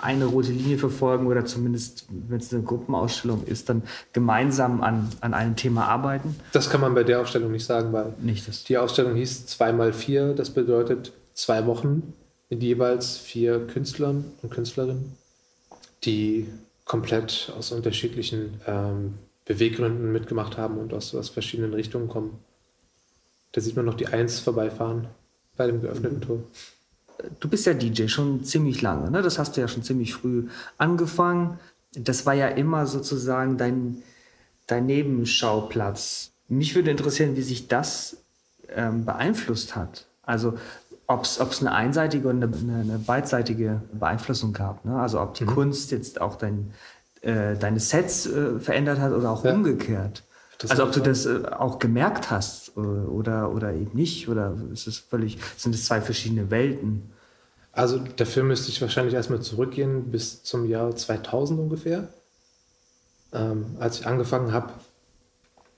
eine rote Linie verfolgen oder zumindest, wenn es eine Gruppenausstellung ist, dann gemeinsam an, an einem Thema arbeiten. Das kann man bei der Ausstellung nicht sagen, weil Nicht das. die Ausstellung hieß 2x4. Das bedeutet zwei Wochen mit jeweils vier Künstlern und Künstlerinnen, die komplett aus unterschiedlichen ähm, Beweggründen mitgemacht haben und aus, aus verschiedenen Richtungen kommen. Da sieht man noch die Eins vorbeifahren bei dem geöffneten Tor. Du bist ja DJ schon ziemlich lange, ne? Das hast du ja schon ziemlich früh angefangen. Das war ja immer sozusagen dein, dein Nebenschauplatz. Mich würde interessieren, wie sich das ähm, beeinflusst hat. Also ob es eine einseitige oder eine, eine, beidseitige Beeinflussung gab. Ne? Also ob die Kunst jetzt auch dein, äh, deine Sets äh, verändert hat oder auch Ja. umgekehrt. Also ob du das äh, auch gemerkt hast äh, oder, oder eben nicht. Oder ist es völlig, sind es zwei verschiedene Welten? Also dafür müsste ich wahrscheinlich erstmal zurückgehen bis zum Jahr 2000 ungefähr, ähm, als ich angefangen habe,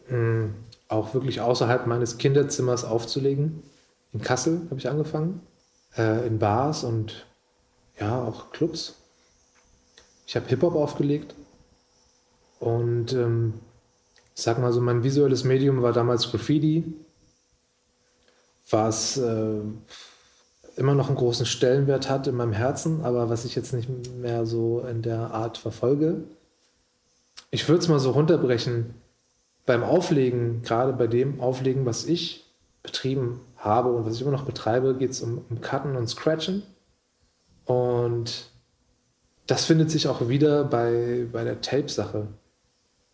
mh, auch wirklich außerhalb meines Kinderzimmers aufzulegen. In Kassel habe ich angefangen, äh, in Bars und ja, auch Clubs. Ich habe Hip-Hop aufgelegt und ähm, ich sag mal so, mein visuelles Medium war damals Graffiti, was äh, immer noch einen großen Stellenwert hat in meinem Herzen, aber was ich jetzt nicht mehr so in der Art verfolge. Ich würde es mal so runterbrechen. Beim Auflegen, gerade bei dem Auflegen, was ich betrieben habe und was ich immer noch betreibe, geht es um, um Cutten und Scratchen. Und das findet sich auch wieder bei, bei der Tape-Sache.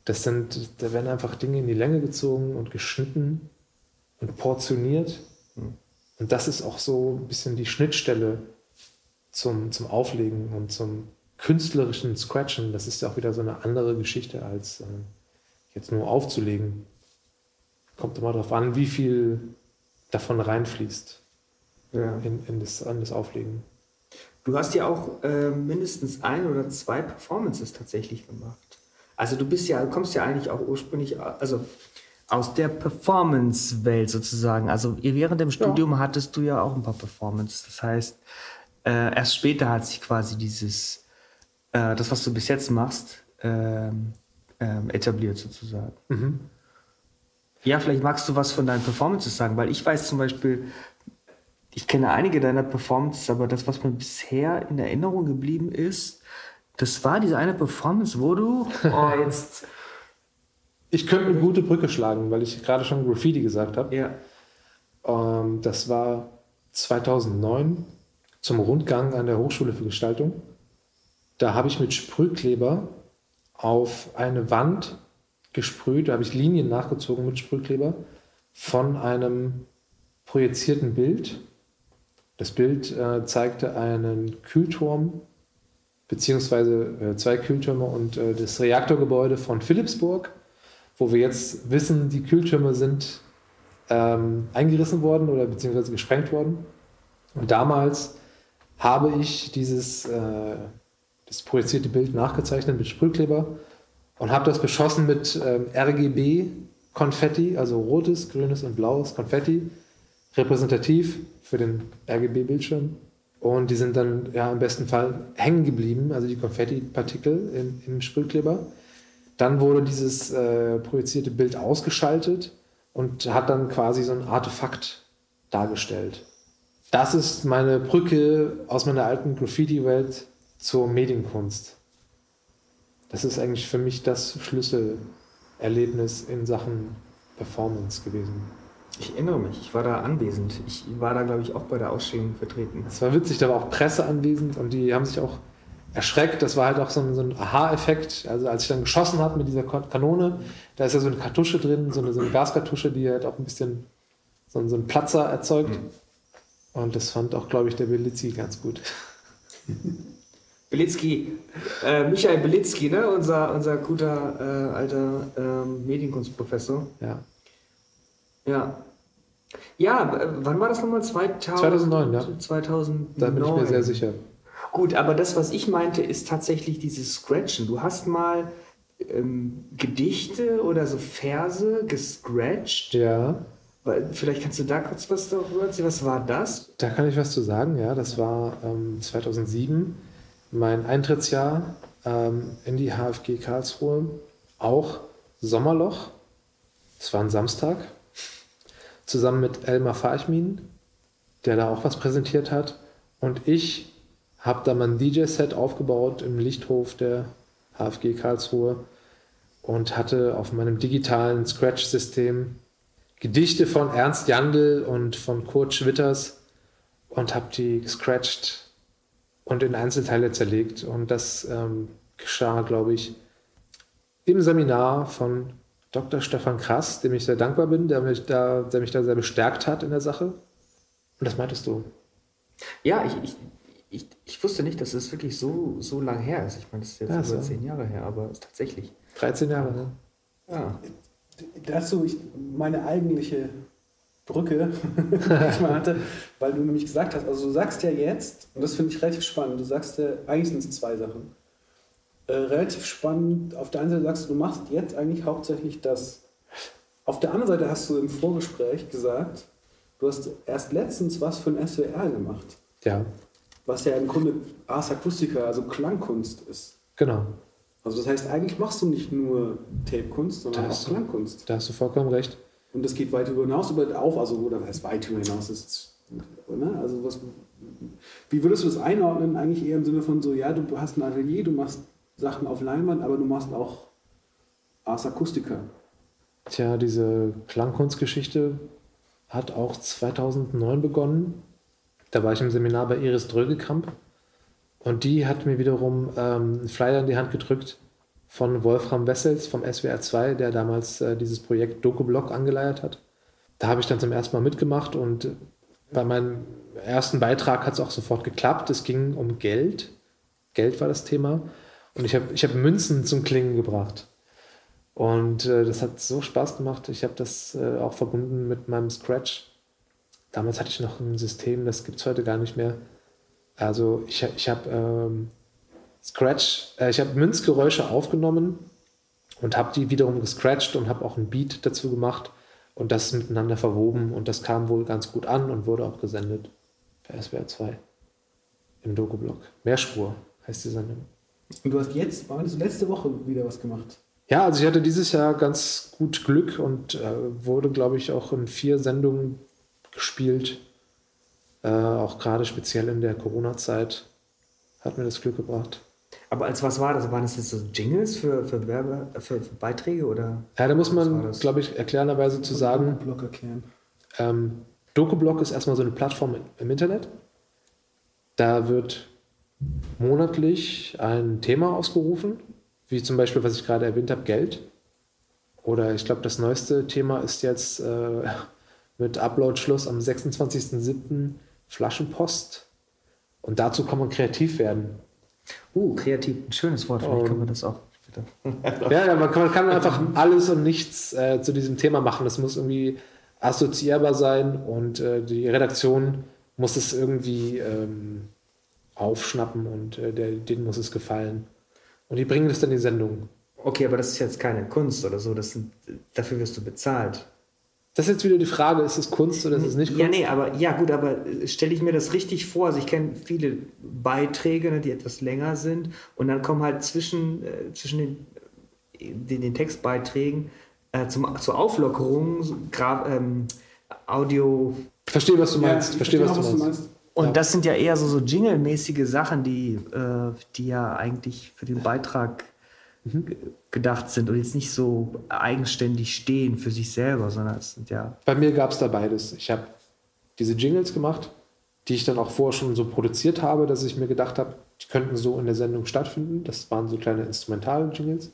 Das sind, da werden einfach Dinge in die Länge gezogen und geschnitten und portioniert. Und das ist auch so ein bisschen die Schnittstelle zum, zum Auflegen und zum künstlerischen Scratchen. Das ist ja auch wieder so eine andere Geschichte als äh, jetzt nur aufzulegen. Kommt immer darauf an, wie viel davon reinfließt Ja. in, in, das, in das Auflegen. Du hast ja auch äh, mindestens ein oder zwei Performances tatsächlich gemacht. Also du bist ja, kommst ja eigentlich auch ursprünglich, also aus der Performance-Welt sozusagen. Also während dem Studium hattest du ja auch ein paar Performances. Das heißt, äh, erst später hat sich quasi dieses, äh, das, was du bis jetzt machst, ähm, ähm, etabliert sozusagen. Ja, vielleicht magst du was von deinen Performances sagen, weil ich weiß zum Beispiel, ich kenne einige deiner Performances, aber das, was mir bisher in Erinnerung geblieben ist, das war diese eine Performance, wo du oh, jetzt Ich könnte eine gute Brücke schlagen, weil ich gerade schon Graffiti gesagt habe. ja, Ähm, das war 2009 zum Rundgang an der Hochschule für Gestaltung. Da habe ich mit Sprühkleber auf eine Wand gesprüht, da habe ich Linien nachgezogen mit Sprühkleber von einem projizierten Bild. Das Bild äh, zeigte einen Kühlturm, beziehungsweise äh, zwei Kühltürme und äh, das Reaktorgebäude von Philipsburg, wo wir jetzt wissen, die Kühltürme sind ähm, eingerissen worden oder beziehungsweise gesprengt worden. Und damals habe ich dieses äh, das projizierte Bild nachgezeichnet mit Sprühkleber und habe das beschossen mit ähm, RGB-Konfetti, also rotes, grünes und blaues Konfetti, repräsentativ für den RGB-Bildschirm. Und die sind dann ja im besten Fall hängen geblieben, also die Konfetti-Partikel im, im Sprühkleber. Dann wurde dieses äh, projizierte Bild ausgeschaltet und hat dann quasi so ein Artefakt dargestellt. Das ist meine Brücke aus meiner alten Graffiti-Welt zur Medienkunst. Das ist eigentlich für mich das Schlüsselerlebnis in Sachen Performance gewesen. Ich erinnere mich, ich war da anwesend. Ich war da, glaube ich, auch bei der Ausstellung vertreten. Es war witzig, da war auch Presse anwesend und die haben sich auch erschreckt. Das war halt auch so ein, so ein Aha-Effekt. Also als ich dann geschossen habe mit dieser Kanone, da ist ja so eine Kartusche drin, so eine, so eine Gaskartusche, die halt auch ein bisschen so, so einen Platzer erzeugt. Und das fand auch, glaube ich, der Belizzi ganz gut. Belitzky, äh, Michael Belitzky, ne? unser, unser guter äh, alter ähm, Medienkunstprofessor. Ja. Ja. Ja, wann war das nochmal? 2000, 2009, ja. 2009. Da bin ich mir sehr sicher. Gut, aber das, was ich meinte, ist tatsächlich dieses Scratchen. Du hast mal ähm, Gedichte oder so Verse gescratcht. Ja, Vielleicht kannst du da kurz was darüber erzählen. Was war das? da kann ich was zu sagen. Ja, das war ähm, 2007 mein Eintrittsjahr ähm, in die HFG Karlsruhe. Auch Sommerloch. Es war ein Samstag. Zusammen mit Elmar Farchmin, der da auch was präsentiert hat. Und ich habe da mein DJ-Set aufgebaut im Lichthof der HFG Karlsruhe und hatte auf meinem digitalen Scratch-System Gedichte von Ernst Jandl und von Kurt Schwitters und habe die gescratcht und in Einzelteile zerlegt. Und das ähm, geschah, glaube ich, im Seminar von Dr. Stefan Krass, dem ich sehr dankbar bin, der mich da, der mich da sehr bestärkt hat in der Sache. Und das meintest du. Ja, ich, ich, ich, ich wusste nicht, dass es wirklich so, so lang her ist. Ich meine, das ist jetzt Ja, über so. zehn Jahre her, aber es ist tatsächlich. 13 Jahre, ne? Ja. Dazu ich, meine eigentliche Brücke, die ich mal hatte, weil du nämlich gesagt hast, also du sagst ja jetzt, und das finde ich relativ spannend, du sagst ja, eigentlich sind es zwei Sachen. Äh, relativ spannend, auf der einen Seite sagst du, du machst jetzt eigentlich hauptsächlich das. Auf der anderen Seite hast du im Vorgespräch gesagt, du hast erst letztens was für ein SWR gemacht, Ja, was ja im Grunde Ars Acustica, also Klangkunst ist. genau. Also das heißt, eigentlich machst du nicht nur Tape-Kunst, sondern Da auch du- Klangkunst. Da hast du vollkommen recht. Und das geht weit darüber hinaus, über auch, also oder heißt weit darüber hinaus ist, ne? Also was, wie würdest du das einordnen? Eigentlich eher im Sinne von so, ja, du hast ein Atelier, du machst Sachen auf Leinwand, aber du machst auch Ars Acustica. Tja, diese Klangkunstgeschichte hat auch 2009 begonnen. Da war ich im Seminar bei Iris Drögekamp und die hat mir wiederum ähm, einen Flyer in die Hand gedrückt von Wolfram Wessels vom SWR 2, der damals äh, dieses Projekt Doku-Blog angeleiert hat. Da habe ich dann zum ersten Mal mitgemacht und bei meinem ersten Beitrag hat es auch sofort geklappt. Es ging um Geld. Geld war das Thema. Und ich habe ich hab Münzen zum Klingen gebracht. Und äh, das hat so Spaß gemacht. Ich habe das äh, auch verbunden mit meinem Scratch. Damals hatte ich noch ein System, das gibt es heute gar nicht mehr. Also ich, ich habe ähm, Scratch, äh, ich habe Münzgeräusche aufgenommen und habe die wiederum gescratcht und habe auch ein Beat dazu gemacht und das miteinander verwoben und das kam wohl ganz gut an und wurde auch gesendet bei SWR 2 im Doku-Blog. Mehrspur heißt die Sendung. Und du hast jetzt, letzte Woche wieder was gemacht? Ja, also ich hatte dieses Jahr ganz gut Glück und äh, wurde, glaube ich, auch in vier Sendungen gespielt. Äh, auch gerade speziell in der Corona-Zeit hat mir das Glück gebracht. Aber als was war das? Waren das jetzt so Jingles für, für, Werbe, für, für Beiträge oder? Ja, da muss man, glaube ich, erklärenderweise zu sagen, Block erklären. ähm, DokuBlog ist erstmal so eine Plattform im Internet. Da wird monatlich ein Thema ausgerufen, wie zum Beispiel, was ich gerade erwähnt habe, Geld. Oder ich glaube, das neueste Thema ist jetzt äh, mit Upload-Schluss am 26.07. Flaschenpost. Und dazu kann man kreativ werden. Uh, kreativ, ein schönes Wort. Vielleicht Um, können wir das auch. Ja, ja man, kann, man kann einfach alles und nichts äh, zu diesem Thema machen. Das muss irgendwie assoziierbar sein und äh, die Redaktion muss es irgendwie ähm, aufschnappen und äh, der, denen muss es gefallen. Und die bringen das dann in die Sendung. Okay, aber das ist jetzt keine Kunst oder so. Das sind, dafür wirst du bezahlt. Das ist jetzt wieder die Frage, ist es Kunst oder ist es nicht Kunst? Ja, nee, aber ja gut, aber stelle ich mir das richtig vor. Also ich kenne viele Beiträge, ne, die etwas länger sind und dann kommen halt zwischen, äh, zwischen den, den, den Textbeiträgen äh, zum, zur Auflockerung so Gra ähm, Audio. Verstehe, was du Ja, meinst. ich Ich verstehe, was, auch, du meinst. Und das sind ja eher so, so Jingle-mäßige Sachen, die, äh, die ja eigentlich für den Beitrag ge- gedacht sind und jetzt nicht so eigenständig stehen für sich selber, sondern es sind ja Bei mir gab es da beides. Ich habe diese Jingles gemacht, die ich dann auch vorher schon so produziert habe, dass ich mir gedacht habe, die könnten so in der Sendung stattfinden. Das waren so kleine Instrumental-Jingles.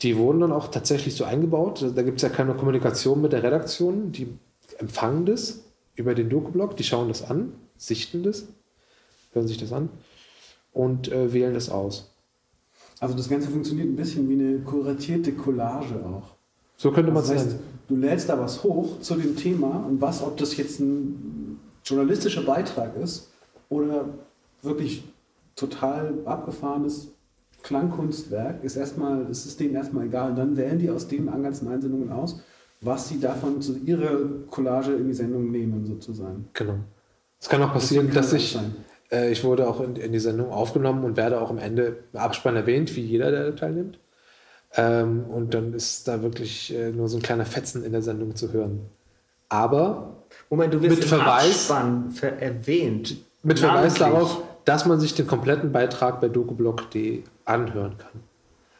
Die wurden dann auch tatsächlich so eingebaut. Da gibt es ja keine Kommunikation mit der Redaktion. Die empfangen das über den Doku-Blog, die schauen das an, sichten das, hören sich das an und äh, wählen das aus. Also das Ganze funktioniert ein bisschen wie eine kuratierte Collage auch. So könnte man es nennen. du lädst da was hoch zu dem Thema und was, ob das jetzt ein journalistischer Beitrag ist oder wirklich total abgefahrenes Klangkunstwerk ist erstmal, ist es denen erstmal egal. Und dann wählen die aus den ganzen Einsendungen aus, was sie davon zu ihrer Collage in die Sendung nehmen, sozusagen. Genau. Es kann auch passieren, kann dass ich, äh, ich wurde auch in, in die Sendung aufgenommen und werde auch am Ende im Abspann erwähnt, wie jeder, der da teilnimmt. Ähm, und dann ist da wirklich äh, nur so ein kleiner Fetzen in der Sendung zu hören. Aber Moment, du wirst Mit im Verweis- Abspann ver erwähnt. mit Verweis darauf, dass man sich den kompletten Beitrag bei dokublog.de anhören kann.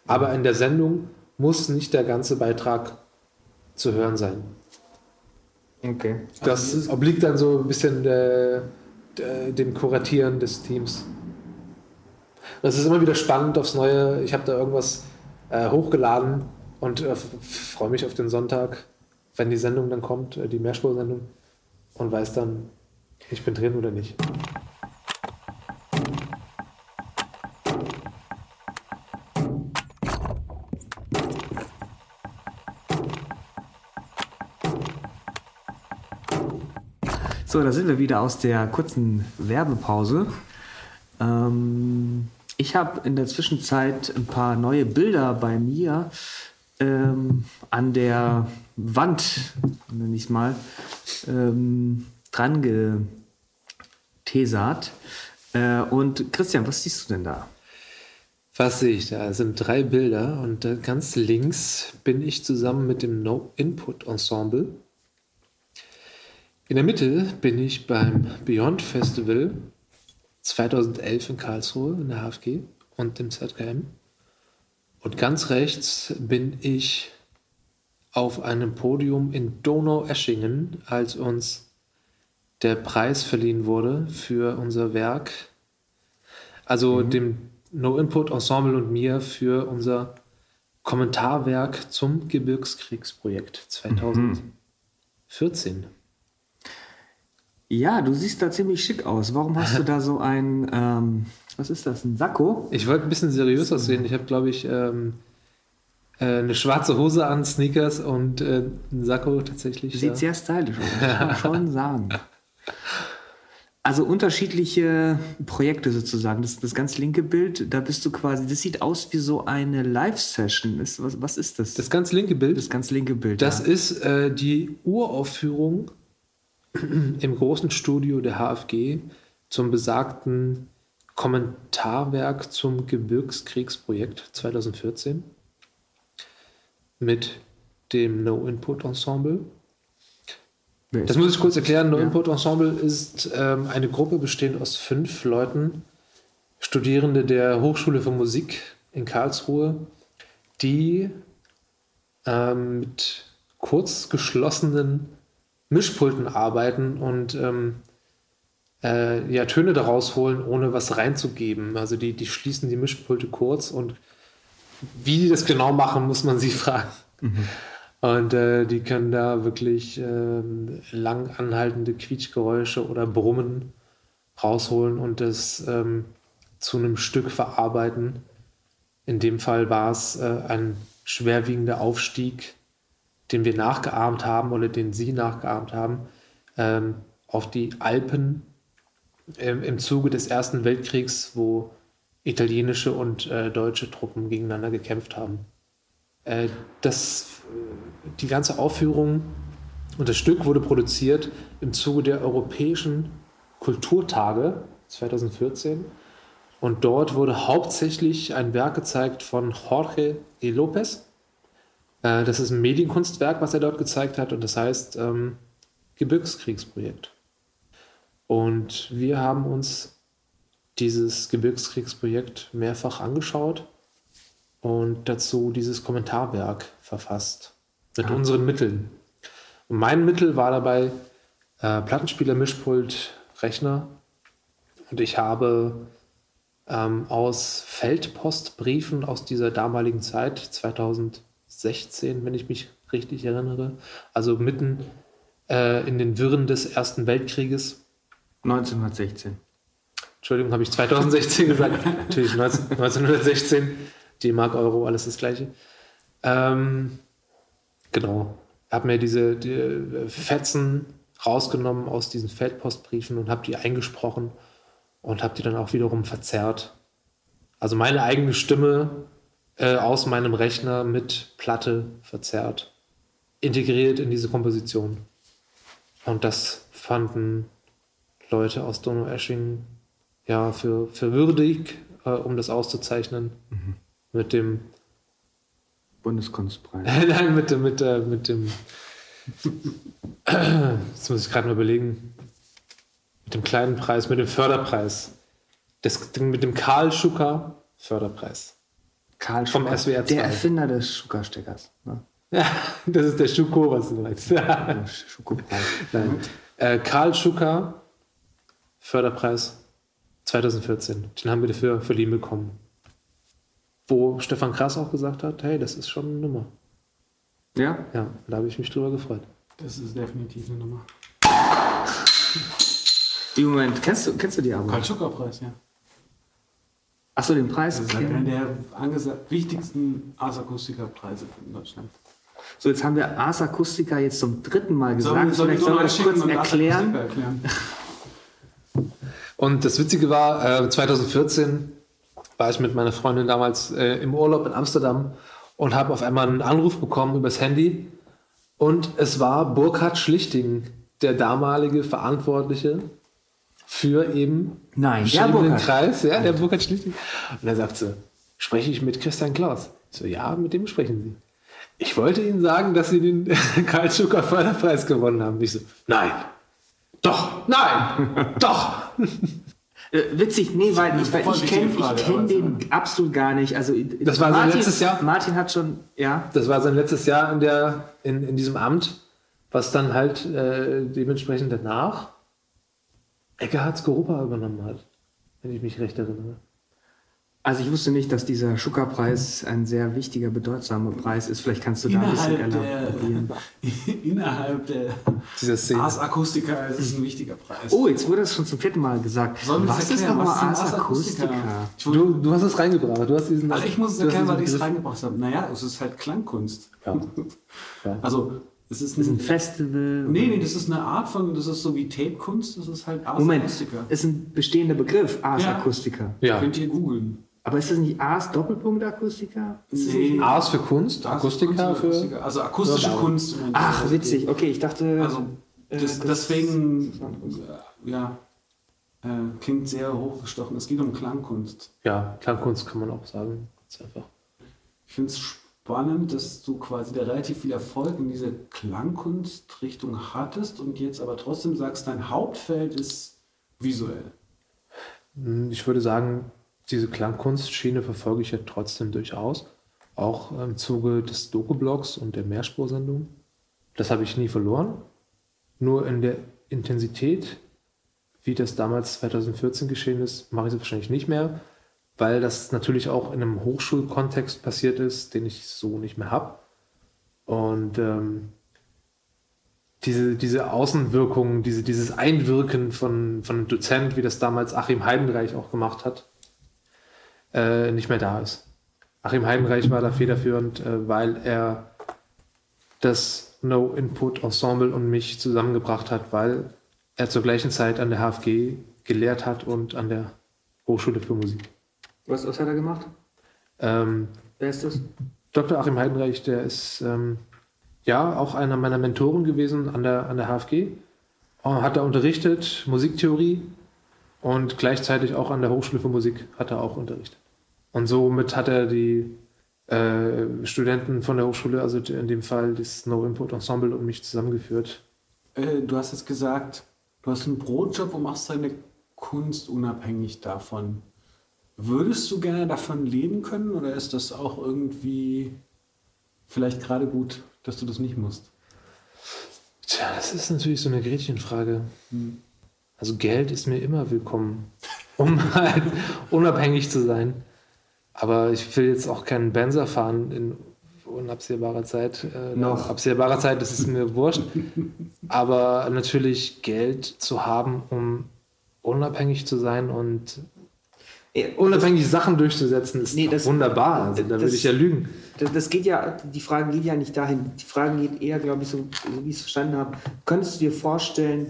Aber in der Sendung muss nicht der ganze Beitrag zu hören sein. Okay. Das Also obliegt dann so ein bisschen äh, dem Kuratieren des Teams. Das ist immer wieder spannend aufs Neue. Ich habe da irgendwas äh, hochgeladen und äh, freue mich auf den Sonntag, wenn die Sendung dann kommt, äh, die Mehrspur-Sendung, und weiß dann, ich bin drin oder nicht. So, da sind wir wieder aus der kurzen Werbepause. Ähm, ich habe in der Zwischenzeit ein paar neue Bilder bei mir ähm, an der Wand, nenne ich es mal, ähm, dran getesert. Äh, und Christian, was siehst du denn da? Was sehe ich da? Es sind drei Bilder und äh, ganz links bin ich zusammen mit dem No Input Ensemble. In der Mitte bin ich beim Beyond Festival 2011 in Karlsruhe in der HFG und im ZKM. Und ganz rechts bin ich auf einem Podium in Donau-Eschingen, als uns der Preis verliehen wurde für unser Werk also dem No Input Ensemble und mir für unser Kommentarwerk zum Gebirgskriegsprojekt 2014. Ja, du siehst da ziemlich schick aus. Warum hast du da so ein, ähm, was ist das, ein Sakko? Ich wollte ein bisschen seriös aussehen. Ich habe, glaube ich, ähm, äh, eine schwarze Hose an, Sneakers und äh, einen Sakko tatsächlich. Sieht ja. sehr stylisch aus, muss man schon sagen. Also unterschiedliche Projekte sozusagen. Das, das ganz linke Bild, da bist du quasi, das sieht aus wie so eine Live-Session. Was, was ist das? Das ganz linke Bild, Das ganz linke Bild. das ja. ist äh, die Uraufführung im großen Studio der HFG zum besagten Kommentarwerk zum Gebirgskriegsprojekt 2014 mit dem No Input Ensemble. Wer ist Das muss ich kurz erklären. No Ja. Input Ensemble ist ähm, eine Gruppe bestehend aus fünf Leuten, Studierende der Hochschule für Musik in Karlsruhe, die ähm, mit kurz geschlossenen Mischpulten arbeiten und ähm, äh, ja, Töne daraus holen, ohne was reinzugeben. Also die, die schließen die Mischpulte kurz und wie die das genau machen, muss man sie fragen. Und äh, die können da wirklich ähm, lang anhaltende Quietschgeräusche oder Brummen rausholen und das ähm, zu einem Stück verarbeiten. In dem Fall war es äh, ein schwerwiegender Aufstieg, den wir nachgeahmt haben oder den sie nachgeahmt haben, ähm, auf die Alpen im, im Zuge des Ersten Weltkriegs, wo italienische und äh, deutsche Truppen gegeneinander gekämpft haben. Äh, das, die ganze Aufführung und das Stück wurde produziert im Zuge der Europäischen Kulturtage 2014. Und dort wurde hauptsächlich ein Werk gezeigt von Jorge E. Lopez. Äh, das ist ein Medienkunstwerk, was er dort gezeigt hat, und das heißt ähm, Gebirgskriegsprojekt. Und wir haben uns dieses Gebirgskriegsprojekt mehrfach angeschaut und dazu dieses Kommentarwerk verfasst mit unseren Mitteln. Und mein Mittel war dabei äh, Plattenspieler, Mischpult, Rechner und ich habe ähm, aus Feldpostbriefen aus dieser damaligen Zeit, 2016, wenn ich mich richtig erinnere, also mitten äh, in den Wirren des Ersten Weltkrieges, 1916. Entschuldigung, habe ich 2016 gesagt. Natürlich 19, 1916. D-Mark, Euro, alles das Gleiche. Ähm, genau. Habe mir diese die äh, Fetzen rausgenommen aus diesen Feldpostbriefen und habe die eingesprochen und habe die dann auch wiederum verzerrt Also meine eigene Stimme äh, aus meinem Rechner mit Platte verzerrt, integriert in diese Komposition. Und das fanden Leute aus Donaueschingen ja für, für würdig, äh, um das auszuzeichnen. Mit dem Bundeskunstpreis. Nein, mit dem, mit, äh, mit dem. Jetzt muss ich gerade mal überlegen. Mit dem kleinen Preis, mit dem Förderpreis. Das, mit dem Karl Schucker Förderpreis. Karl Vom Schucker, SWR 2. Der Erfinder des Schucker-Steckers. Ne? Ja, das ist der Schuko, was du meinst. Nein. Äh, Karl Schucker Förderpreis 2014. Den haben wir dafür verliehen bekommen. Wo Stefan Krass auch gesagt hat, hey, das ist schon eine Nummer. Ja? Ja, da habe ich mich drüber gefreut. Das ist definitiv eine Nummer. Im Moment, kennst du, kennst du die aber? Karl-Schucker-Preis, ja. Achso, den Preis. Das ist halt einer der wichtigsten Ars-Akustiker-Preise in Deutschland. So, jetzt haben wir Ars Acustica jetzt zum dritten Mal gesagt. wir- Vielleicht sollen wir das kurz erklären. Erklären? Und das Witzige war, äh, 2014 war ich mit meiner Freundin damals äh, im Urlaub in Amsterdam und habe auf einmal einen Anruf bekommen übers Handy. Und es war Burkhard Schlichting, der damalige Verantwortliche für eben Nein, der Burkhard. Kreis. Ja, der Burkhard Schlichting. Und er sagt so, spreche ich mit Christian Klaus? Ich so, ja, mit dem sprechen Sie. Ich wollte Ihnen sagen, dass Sie den Karl Schucker Förderpreis gewonnen haben. Ich so, nein. Doch, nein, doch. Äh, witzig, nee, weil ich, weil ich kenne kenn den absolut gar nicht. Also, Das war sein Martin, letztes Jahr? Martin hat schon, ja. Das war sein letztes Jahr in, der, in, in diesem Amt, was dann halt äh, dementsprechend danach Eckhard Skorupa übernommen hat, wenn ich mich recht erinnere. Also ich wusste nicht, dass dieser Schucker-Preis ein sehr wichtiger, bedeutsamer Preis ist. Vielleicht kannst du da ein bisschen Innerhalb elaborieren. der, innerhalb der Dieser Szene. Ars Acustica ist es ein wichtiger Preis. Oh, jetzt wurde es schon zum vierten Mal gesagt. Sollen das was ist nochmal Was ist denn Ars Ars Acustica? Acustica? Ich wollte- Du, du hast es reingebracht. Du hast diesen, Ach, ich muss es erklären, weil ich es reingebracht habe. Naja, es ist halt Klangkunst. Ja. Ja. Also, es ist Das ist ein ein. Festival. Nee, nee, das ist eine Art von, das ist so wie Tape-Kunst, das ist halt Ars Moment, Acustica. ist ein bestehender Begriff, Ars Ja. Acustica. Ja. Könnt ihr googeln. Aber ist das nicht Ars Doppelpunkt? Ist das Nee. Ars für Kunst, Ars Akustika Kunst, für. Also akustische Ja, Kunst. Ach, witzig. Okay, ich dachte. Also, äh, das, das- deswegen, äh, ja, äh, klingt sehr hochgestochen. Es geht um Klangkunst. Ja, Klangkunst kann man auch sagen. Ganz einfach. Ich finde es spannend, dass du quasi da relativ viel Erfolg in diese Klangkunstrichtung hattest und jetzt aber trotzdem sagst, dein Hauptfeld ist visuell. Hm, Ich würde sagen, diese Klangkunstschiene verfolge ich ja trotzdem durchaus. Auch im Zuge des Doku-Blogs und der Mehrspursendung. Das habe ich nie verloren. Nur in der Intensität, wie das damals 2014 geschehen ist, mache ich es wahrscheinlich nicht mehr, weil das natürlich auch in einem Hochschulkontext passiert ist, den ich so nicht mehr habe. Und ähm, diese, diese Außenwirkung, diese, dieses Einwirken von, von einem Dozent, wie das damals Achim Heidenreich auch gemacht hat, äh, nicht mehr da ist. Achim Heidenreich war da federführend, äh, weil er das No-Input-Ensemble und mich zusammengebracht hat, weil er zur gleichen Zeit an der HFG gelehrt hat und an der Hochschule für Musik. Was, was hat er gemacht? Ähm, Wer ist das? Dr. Achim Heidenreich, der ist ähm, ja auch einer meiner Mentoren gewesen an der, an der HFG. Äh, Hat er unterrichtet, Musiktheorie und gleichzeitig auch an der Hochschule für Musik hat er auch unterrichtet. Und somit hat er die äh, Studenten von der Hochschule, also in dem Fall das No Input Ensemble und mich zusammengeführt. Äh, du hast jetzt gesagt, du hast einen Brotjob und machst deine Kunst unabhängig davon. Würdest du gerne davon leben können oder ist das auch irgendwie vielleicht gerade gut, dass du das nicht musst? Tja, das ist natürlich so eine Gretchenfrage. Also Geld ist mir immer willkommen, um halt unabhängig zu sein. Aber ich will jetzt auch keinen Benzer fahren in unabsehbarer Zeit. Äh, Noch. Absehbarer Zeit, das ist mir wurscht. Aber natürlich Geld zu haben, um unabhängig zu sein und unabhängig Sachen durchzusetzen, ist Nee, das- wunderbar. Also, da würde ich ja lügen. Das, das geht ja, die Frage geht ja nicht dahin. Die Frage geht eher, glaube ich, so, so wie ich es verstanden habe. Könntest du dir vorstellen,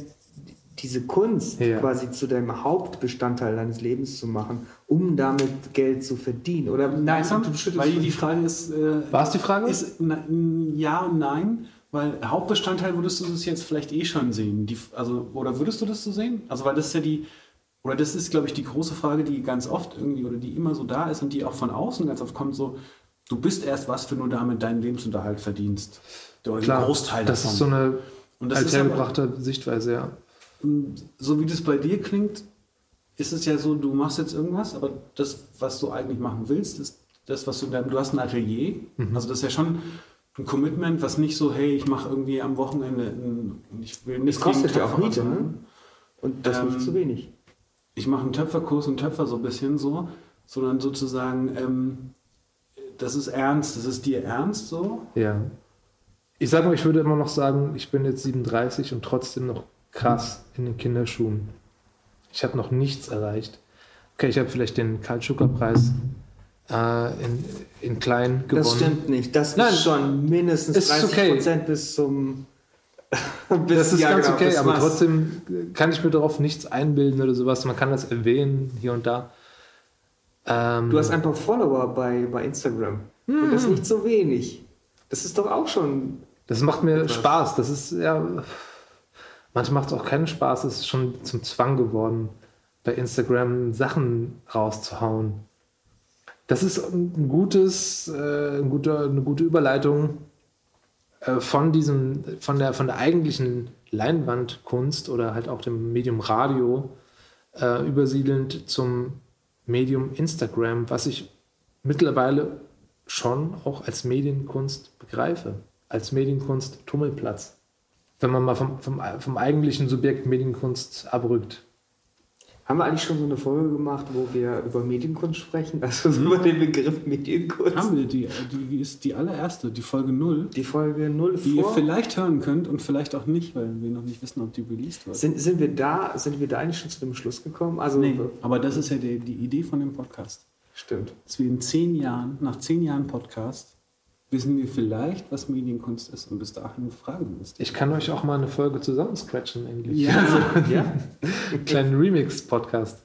diese Kunst Ja. quasi zu deinem Hauptbestandteil deines Lebens zu machen, um damit Geld zu verdienen. Oder nein, du weil die Frage ist, äh, War es die Frage? ist na, n- ja und nein, weil Hauptbestandteil würdest du das jetzt vielleicht eh schon sehen. Die, also, oder würdest du das so sehen? Also, weil das ist ja die, oder das ist, glaube ich, die große Frage, die ganz oft irgendwie oder die immer so da ist und die auch von außen ganz oft kommt, so, du bist erst was, wenn du damit deinen Lebensunterhalt verdienst. Oder den Großteil das davon. ist so eine Und das ist aber- althergebrachte Sichtweise, ja. so wie das bei dir klingt, ist es ja so, du machst jetzt irgendwas, aber das, was du eigentlich machen willst, ist das, was du in deinem, du hast ein Atelier. Mhm. Also das ist ja schon ein Commitment, was nicht so, hey, ich mache irgendwie am Wochenende, ein, ich will nicht Das kostet ja auch Miete, ne? Und das Ähm, nicht zu wenig. Ich mache einen Töpferkurs und Töpfer so ein bisschen so, sondern sozusagen, ähm, das ist ernst, das ist dir ernst so. Ja. Ich sage mal, ich würde immer noch sagen, ich bin jetzt 37 und trotzdem noch krass in den Kinderschuhen. Ich habe noch nichts erreicht. Okay, ich habe vielleicht den Karl Schucker Preis äh, in, in klein gewonnen. Das stimmt nicht. Das Nein, ist schon mindestens ist 30 okay. Prozent bis zum. Das ist ja, ganz genau, okay, aber trotzdem kann ich mir darauf nichts einbilden oder sowas. Man kann das erwähnen hier und da. Ähm, Du hast ein paar Follower bei, bei Instagram. Und Hm. das ist nicht so wenig. Das ist doch auch schon. Das macht mir Etwas. Spaß. Das ist ja. Manchmal macht es auch keinen Spaß. Es ist schon zum Zwang geworden, bei Instagram Sachen rauszuhauen. Das ist ein gutes, äh, ein guter, eine gute Überleitung von diesem, von der, von der eigentlichen Leinwandkunst oder halt auch dem Medium Radio äh, übersiedelnd zum Medium Instagram, was ich mittlerweile schon auch als Medienkunst begreife, als Medienkunst Tummelplatz. Wenn man mal vom, vom, vom eigentlichen Subjekt Medienkunst abrückt. Haben wir eigentlich schon so eine Folge gemacht, wo wir über Medienkunst sprechen? Also so über den Begriff Medienkunst? Haben wir die, die ist die allererste, die Folge 0, Die Folge 0 die ihr vor. vielleicht hören könnt und vielleicht auch nicht, weil wir noch nicht wissen, ob die released wird. Sind, sind, wir da, sind wir da eigentlich schon zu dem Schluss gekommen? Also, Nee, aber das ist ja die, die Idee von dem Podcast. Stimmt. Dass wir in zehn Jahren, nach zehn Jahren Podcast, wissen wir vielleicht, was Medienkunst ist und bis dahin fragen es. Ich kann euch auch mal eine Folge zusammenscratchen, eigentlich. Ja. Ja? Einen kleinen Remix-Podcast.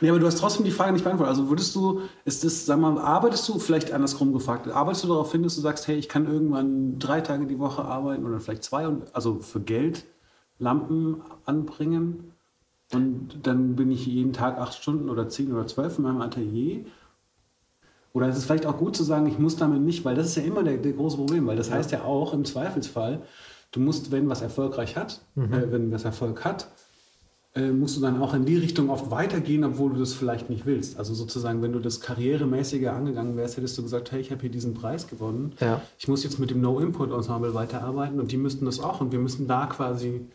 Nee, aber du hast trotzdem die Frage nicht beantwortet. Also würdest du, ist das, sag mal, arbeitest du, vielleicht andersrum gefragt, arbeitest du darauf hin, dass du sagst, hey, ich kann irgendwann drei Tage die Woche arbeiten oder vielleicht zwei, und, also für Geld Lampen anbringen und dann bin ich jeden Tag acht Stunden oder zehn oder zwölf in meinem Atelier? Oder ist es vielleicht auch gut zu sagen, ich muss damit nicht, weil das ist ja immer der, der große Problem, weil das heißt ja auch im Zweifelsfall, du musst, wenn was erfolgreich hat, äh, wenn was Erfolg hat, äh, musst du dann auch in die Richtung oft weitergehen, obwohl du das vielleicht nicht willst. Also sozusagen, wenn du das karrieremäßiger angegangen wärst, hättest du gesagt, hey, ich habe hier diesen Preis gewonnen. Ja. Ich muss jetzt mit dem No-Input-Ensemble weiterarbeiten und die müssten das auch und wir müssen da quasi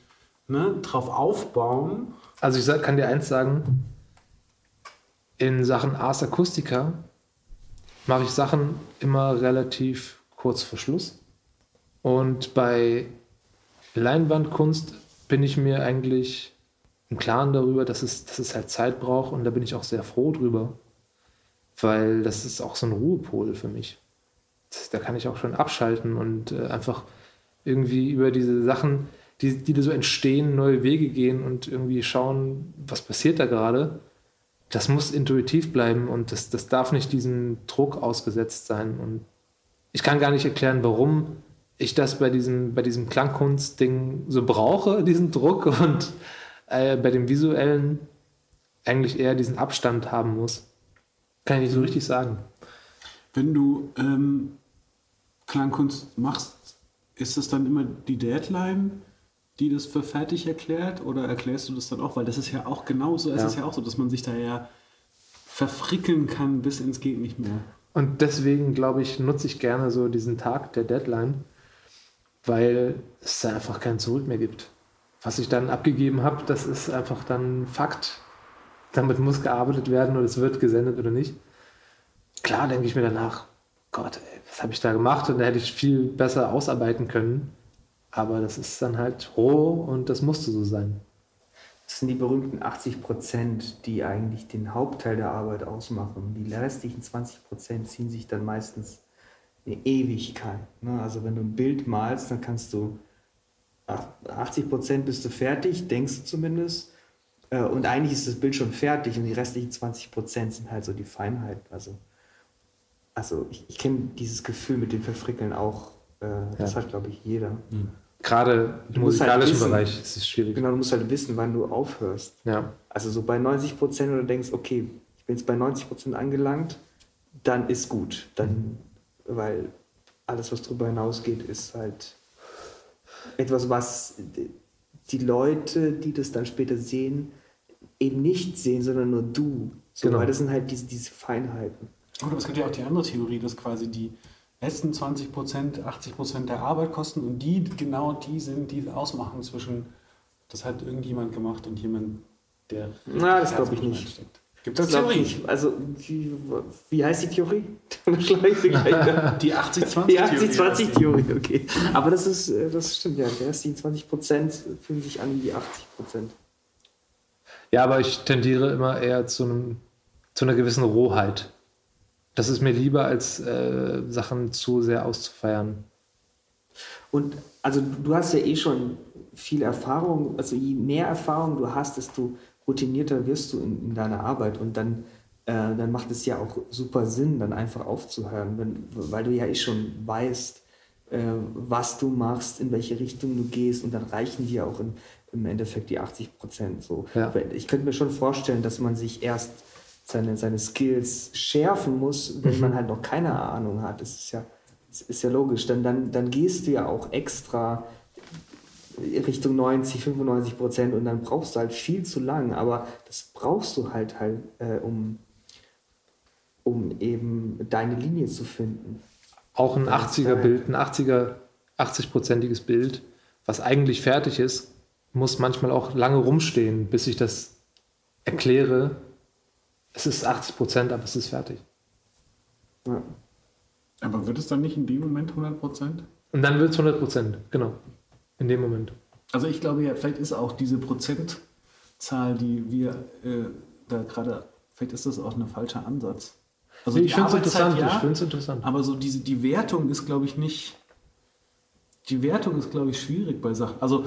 ne, drauf aufbauen. Also ich kann dir eins sagen, in Sachen Ars Acustica mache ich Sachen immer relativ kurz vor Schluss. Und bei Leinwandkunst bin ich mir eigentlich im Klaren darüber, dass es, dass es halt Zeit braucht und da bin ich auch sehr froh drüber, weil das ist auch so ein Ruhepol für mich. Das, da kann ich auch schon abschalten und äh, einfach irgendwie über diese Sachen, die, die da so entstehen, neue Wege gehen und irgendwie schauen, was passiert da gerade. Das muss intuitiv bleiben und das, das darf nicht diesem Druck ausgesetzt sein. Und ich kann gar nicht erklären, warum ich das bei diesem, bei diesem Klangkunst-Ding so brauche, diesen Druck und äh, bei dem visuellen eigentlich eher diesen Abstand haben muss. Kann ich nicht so richtig sagen. Wenn du ähm, Klangkunst machst, ist das dann immer die Deadline, die das für fertig erklärt? Oder erklärst du das dann auch? Weil das ist ja auch genauso, es Ja. ist ja auch so, dass man sich da ja verfrickeln kann, bis ins geht nicht mehr. Und deswegen, glaube ich, nutze ich gerne so diesen Tag der Deadline, weil es da einfach kein Zurück mehr gibt. Was ich dann abgegeben habe, das ist einfach dann Fakt. Damit muss gearbeitet werden und es wird gesendet oder nicht. Klar denke ich mir danach, Gott, ey, was habe ich da gemacht? Und da hätte ich viel besser ausarbeiten können. Aber das ist dann halt roh und das musste so sein. Das sind die berühmten 80 Prozent, die eigentlich den Hauptteil der Arbeit ausmachen. Die restlichen 20 Prozent ziehen sich dann meistens eine Ewigkeit. Ne? Also wenn du ein Bild malst, dann kannst du 80 Prozent bist du fertig, denkst du zumindest. Äh, und eigentlich ist das Bild schon fertig und die restlichen 20 Prozent sind halt so die Feinheiten. Also, also ich, ich kenne dieses Gefühl mit dem Verfrickeln auch. Äh, das Ja. hat, glaube ich, jeder. Gerade im halt musikalischen wissen. Bereich ist es schwierig. Genau, du musst halt wissen, wann du aufhörst. Ja. Also so bei 90 Prozent oder denkst, okay, ich bin jetzt bei 90 Prozent angelangt, dann ist gut. Dann, weil alles, was darüber hinausgeht, ist halt etwas, was die Leute, die das dann später sehen, eben nicht sehen, sondern nur du. So, Genau. Weil das sind halt diese, diese Feinheiten. Gut, aber es gibt ja auch die andere Theorie, dass quasi die letzten 20 Prozent, 80 Prozent der Arbeit kosten und die genau die sind, die ausmachen zwischen, das hat irgendjemand gemacht und jemand, der. Na, das glaub ich nicht. reinsteckt. Gibt es Das glaube Theorie? ich nicht. Also, wie, wie heißt die Theorie? Die 80-20-Theorie. Die 80-20-Theorie, okay. Aber das ist, äh, das stimmt ja. Die restlichen 20 Prozent fühlen sich an wie die 80 Prozent. ja, aber ich tendiere immer eher zu, einem, zu einer gewissen Rohheit. Das ist mir lieber, als äh, Sachen zu sehr auszufeiern. Und also du hast ja eh schon viel Erfahrung, also je mehr Erfahrung du hast, desto routinierter wirst du in, in deiner Arbeit und dann, äh, dann macht es ja auch super Sinn, dann einfach aufzuhören, wenn, weil du ja eh schon weißt, äh, was du machst, in welche Richtung du gehst und dann reichen dir auch in, im Endeffekt die 80 Prozent. So. Ja. Ich könnte mir schon vorstellen, dass man sich erst seine, seine Skills schärfen muss, wenn man halt noch keine Ahnung hat. Das ist ja, das ist ja logisch. Dann, dann, dann gehst du ja auch extra Richtung 90, 95 Prozent und dann brauchst du halt viel zu lang. Aber das brauchst du halt halt, äh, um, um eben deine Linie zu finden. Auch ein Das ist 80er-Bild, ein 80er, 80-prozentiges Bild, was eigentlich fertig ist, muss manchmal auch lange rumstehen, bis ich das erkläre. Es ist 80 Prozent, aber es ist fertig. Ja. Aber wird es dann nicht in dem Moment 100 Prozent? Und dann wird es 100 Prozent, genau. In dem Moment. Also ich glaube ja, vielleicht ist auch diese Prozentzahl, die wir äh, da gerade, vielleicht ist das auch ein falscher Ansatz. Also ich die finde es interessant. ja, Ich finde es interessant. aber so diese, die Wertung ist, glaube ich, nicht, die Wertung ist, glaube ich, schwierig bei Sachen. Also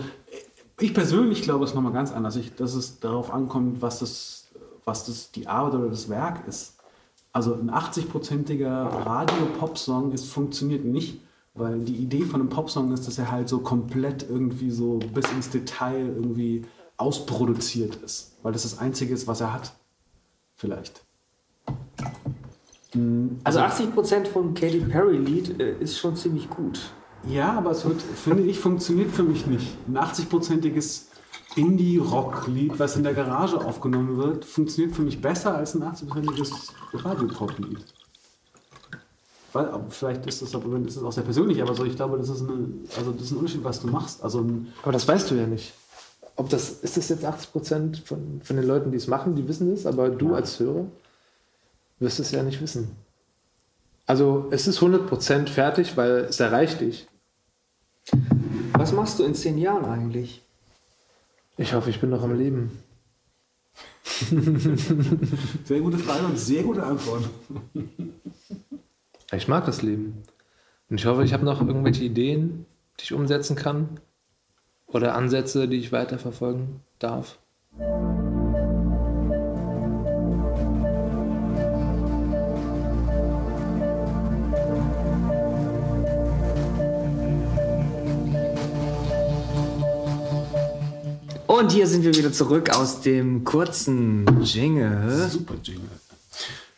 ich persönlich glaube es nochmal ganz anders, ich, dass es darauf ankommt, was das, was das die Arbeit oder das Werk ist. Also ein 80-prozentiger Radio-Pop-Song funktioniert nicht, weil die Idee von einem Popsong ist, dass er halt so komplett irgendwie so bis ins Detail irgendwie ausproduziert ist. Weil das das Einzige ist, was er hat. Vielleicht. Also 80 Prozent von Katy Perry Lied äh, ist schon ziemlich gut. Ja, aber es wird, finde ich, funktioniert für mich nicht. Ein 80-prozentiges Indie-Rock-Lied, was in der Garage aufgenommen wird, funktioniert für mich besser als ein 80-prozentiges Radiopop-Lied. Weil, aber vielleicht ist das, aber ist das auch sehr persönlich, aber so, ich glaube, das ist, eine, also das ist ein Unterschied, was du machst. Also Aber das weißt du ja nicht. Ob das, ist das jetzt 80 Prozent von, von den Leuten, die es machen, die wissen es, aber du Ja. als Hörer wirst es ja nicht wissen. Also es ist 100 Prozent fertig, weil es erreicht dich. Was machst du in zehn Jahren eigentlich? Ich hoffe, ich bin noch am Leben. sehr gute Frage und sehr gute Antwort. Ich mag das Leben. Und ich hoffe, ich habe noch irgendwelche Ideen, die ich umsetzen kann. Oder Ansätze, die ich weiterverfolgen darf. Und hier sind wir wieder zurück aus dem kurzen Jingle. Super Jingle.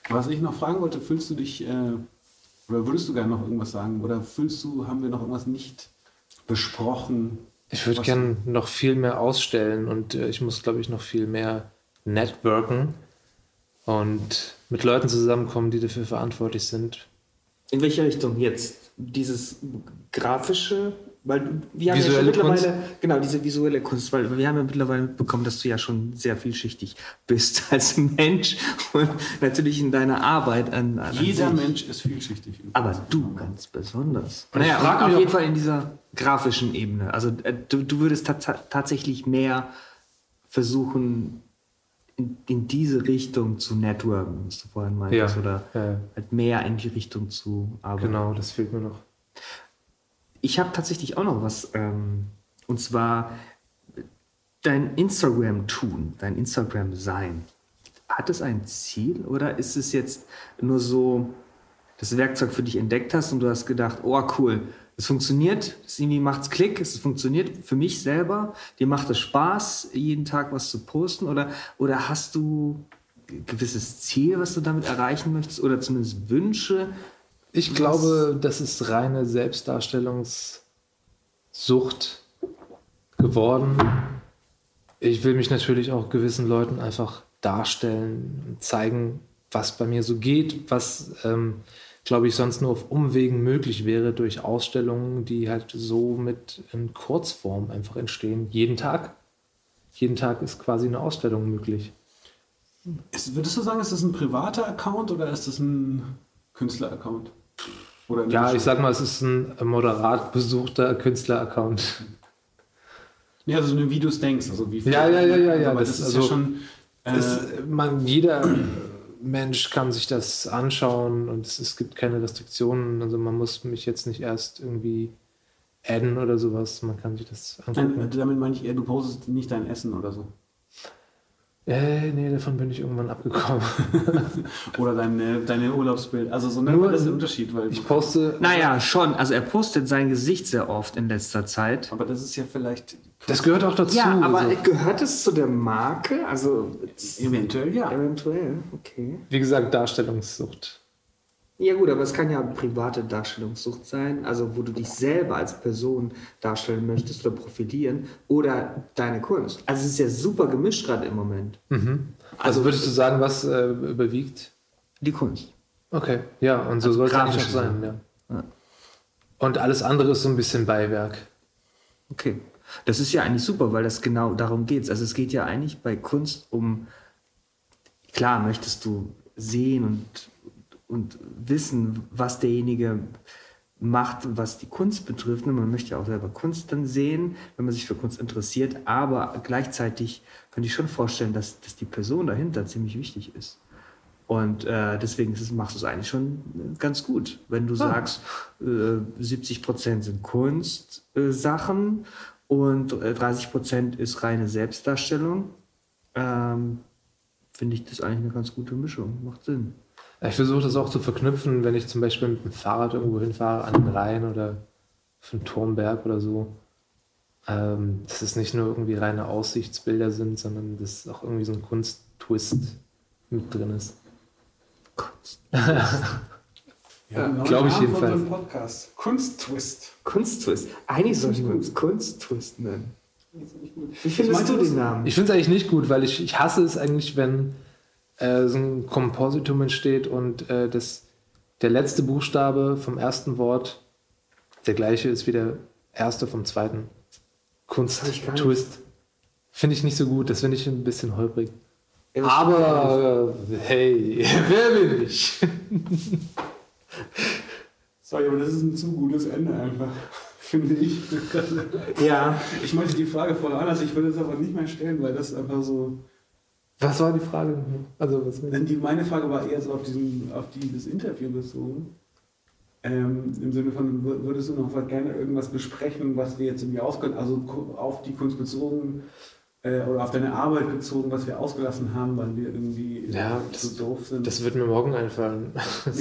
Was ich noch fragen wollte, fühlst du dich, äh, oder würdest du gerne noch irgendwas sagen? Oder fühlst du, haben wir noch irgendwas nicht besprochen? Ich würde gerne noch viel mehr ausstellen und äh, ich muss, glaube ich, noch viel mehr networken und mit Leuten zusammenkommen, die dafür verantwortlich sind. In welche Richtung jetzt? Dieses grafische? Weil wir haben ja schon mittlerweile, genau, diese visuelle Kunst, weil wir haben ja mittlerweile mitbekommen, dass du ja schon sehr vielschichtig bist als Mensch und natürlich in deiner Arbeit an, an Jeder an. Mensch ist vielschichtig. Aber du ganz besonders. Und Naja, frag auf jeden Fall in dieser grafischen Ebene. Also äh, du, du würdest ta tatsächlich mehr versuchen, in, in diese Richtung zu networken, was du vorhin meintest, Ja, oder ja. halt mehr in die Richtung zu arbeiten. Genau, das fehlt mir noch. Ich habe tatsächlich auch noch was, ähm, Und zwar dein Instagram-Tun, dein Instagram-Sein. Hat es ein Ziel oder ist es jetzt nur so das Werkzeug für dich entdeckt hast und du hast gedacht, oh cool, es funktioniert, es irgendwie macht's Klick, es funktioniert für mich selber, dir macht es Spaß, jeden Tag was zu posten oder, oder hast du ein gewisses Ziel, was du damit erreichen möchtest oder zumindest Wünsche? Ich glaube, das ist reine Selbstdarstellungssucht geworden. Ich will mich natürlich auch gewissen Leuten einfach darstellen und zeigen, was bei mir so geht, was, ähm, glaube ich, sonst nur auf Umwegen möglich wäre durch Ausstellungen, die halt so mit in Kurzform einfach entstehen. Jeden Tag. Jeden Tag ist quasi eine Ausstellung möglich. Ist, würdest du sagen, ist das ein privater Account oder ist das ein Künstler-Account? Ja, ich sag mal, es ist ein moderat besuchter Künstler-Account. Ja, also wenn du Videos denkst, also wie Ja, ja, ja, ja, ja, Aber das, das- ist also- ja schon. Äh, Es, man, jeder Mensch kann sich das anschauen und es, es gibt keine Restriktionen. Also man muss mich jetzt nicht erst irgendwie adden oder sowas. Man kann sich das nein, angucken. damit meine ich eher, du postest nicht dein Essen oder so. Äh, nee, davon bin ich irgendwann abgekommen. Oder deine, deine Urlaubsbild. Also so Nur- das ist der Unterschied, weil. Ich poste. Naja, schon. Also er postet sein Gesicht sehr oft in letzter Zeit. aber das ist ja vielleicht. Das gehört auch dazu. Ja, aber also, gehört es zu der Marke? Also Eventuell ja. eventuell, okay. wie gesagt, Darstellungssucht. Ja gut, aber es kann ja private Darstellungssucht sein, also wo du dich selber als Person darstellen möchtest oder profilieren oder deine Kunst. Also es ist ja super gemischt gerade im Moment. Also würdest du sagen, was äh, überwiegt? Die Kunst. Okay, ja, und so Also soll es auch sein. Ja. Und alles andere ist so ein bisschen Beiwerk. Okay. Das ist ja eigentlich super, weil das genau darum geht. Also es geht ja eigentlich bei Kunst um, klar möchtest du sehen und, und wissen, was derjenige macht, was die Kunst betrifft. Und man möchte ja auch selber Kunst dann sehen, wenn man sich für Kunst interessiert. Aber gleichzeitig könnte ich schon vorstellen, dass, dass die Person dahinter ziemlich wichtig ist. Und äh, deswegen ist es, machst du es eigentlich schon äh, ganz gut. Wenn du sagst, äh, 70 Prozent sind Kunstsachen äh, Sachen und äh, 30 Prozent ist reine Selbstdarstellung, ähm, finde ich das eigentlich eine ganz gute Mischung. Macht Sinn. Ich versuche das auch zu verknüpfen, wenn ich zum Beispiel mit dem Fahrrad irgendwo hinfahre, an den Rhein oder auf den Turmberg oder so. Ähm, dass es nicht nur irgendwie reine Aussichtsbilder sind, sondern dass auch irgendwie so ein Kunsttwist mit drin ist. Kunst. Ja, neuen glaub ich jedenfalls. Podcast. Kunsttwist. Kunsttwist. Eigentlich sollte man es Kunsttwist nennen. Wie findest du den Namen? Ich finde es eigentlich nicht gut, weil ich, ich hasse es eigentlich, wenn äh, so ein Kompositum entsteht und äh, das, der letzte Buchstabe vom ersten Wort der gleiche ist wie der erste vom zweiten. Kunst-Twist. Finde ich nicht so gut, das finde ich ein bisschen holprig. Ja, Aber hey, wer bin ich? Sorry, aber das ist ein zu gutes Ende einfach. Finde ich. Ja, Ich meinte die Frage voll anders, ich würde es aber nicht mehr stellen, weil das einfach so. Was war die Frage? Also, was die, meine Frage war eher so auf, diesen, auf dieses Interview bezogen. Ähm, Im Sinne von, wür- würdest du noch gerne irgendwas besprechen, was wir jetzt irgendwie ausgelassen, also auf die Kunst bezogen äh, oder auf deine Arbeit bezogen, was wir ausgelassen haben, weil wir irgendwie Ja, so das- doof sind? das wird mir morgen einfallen.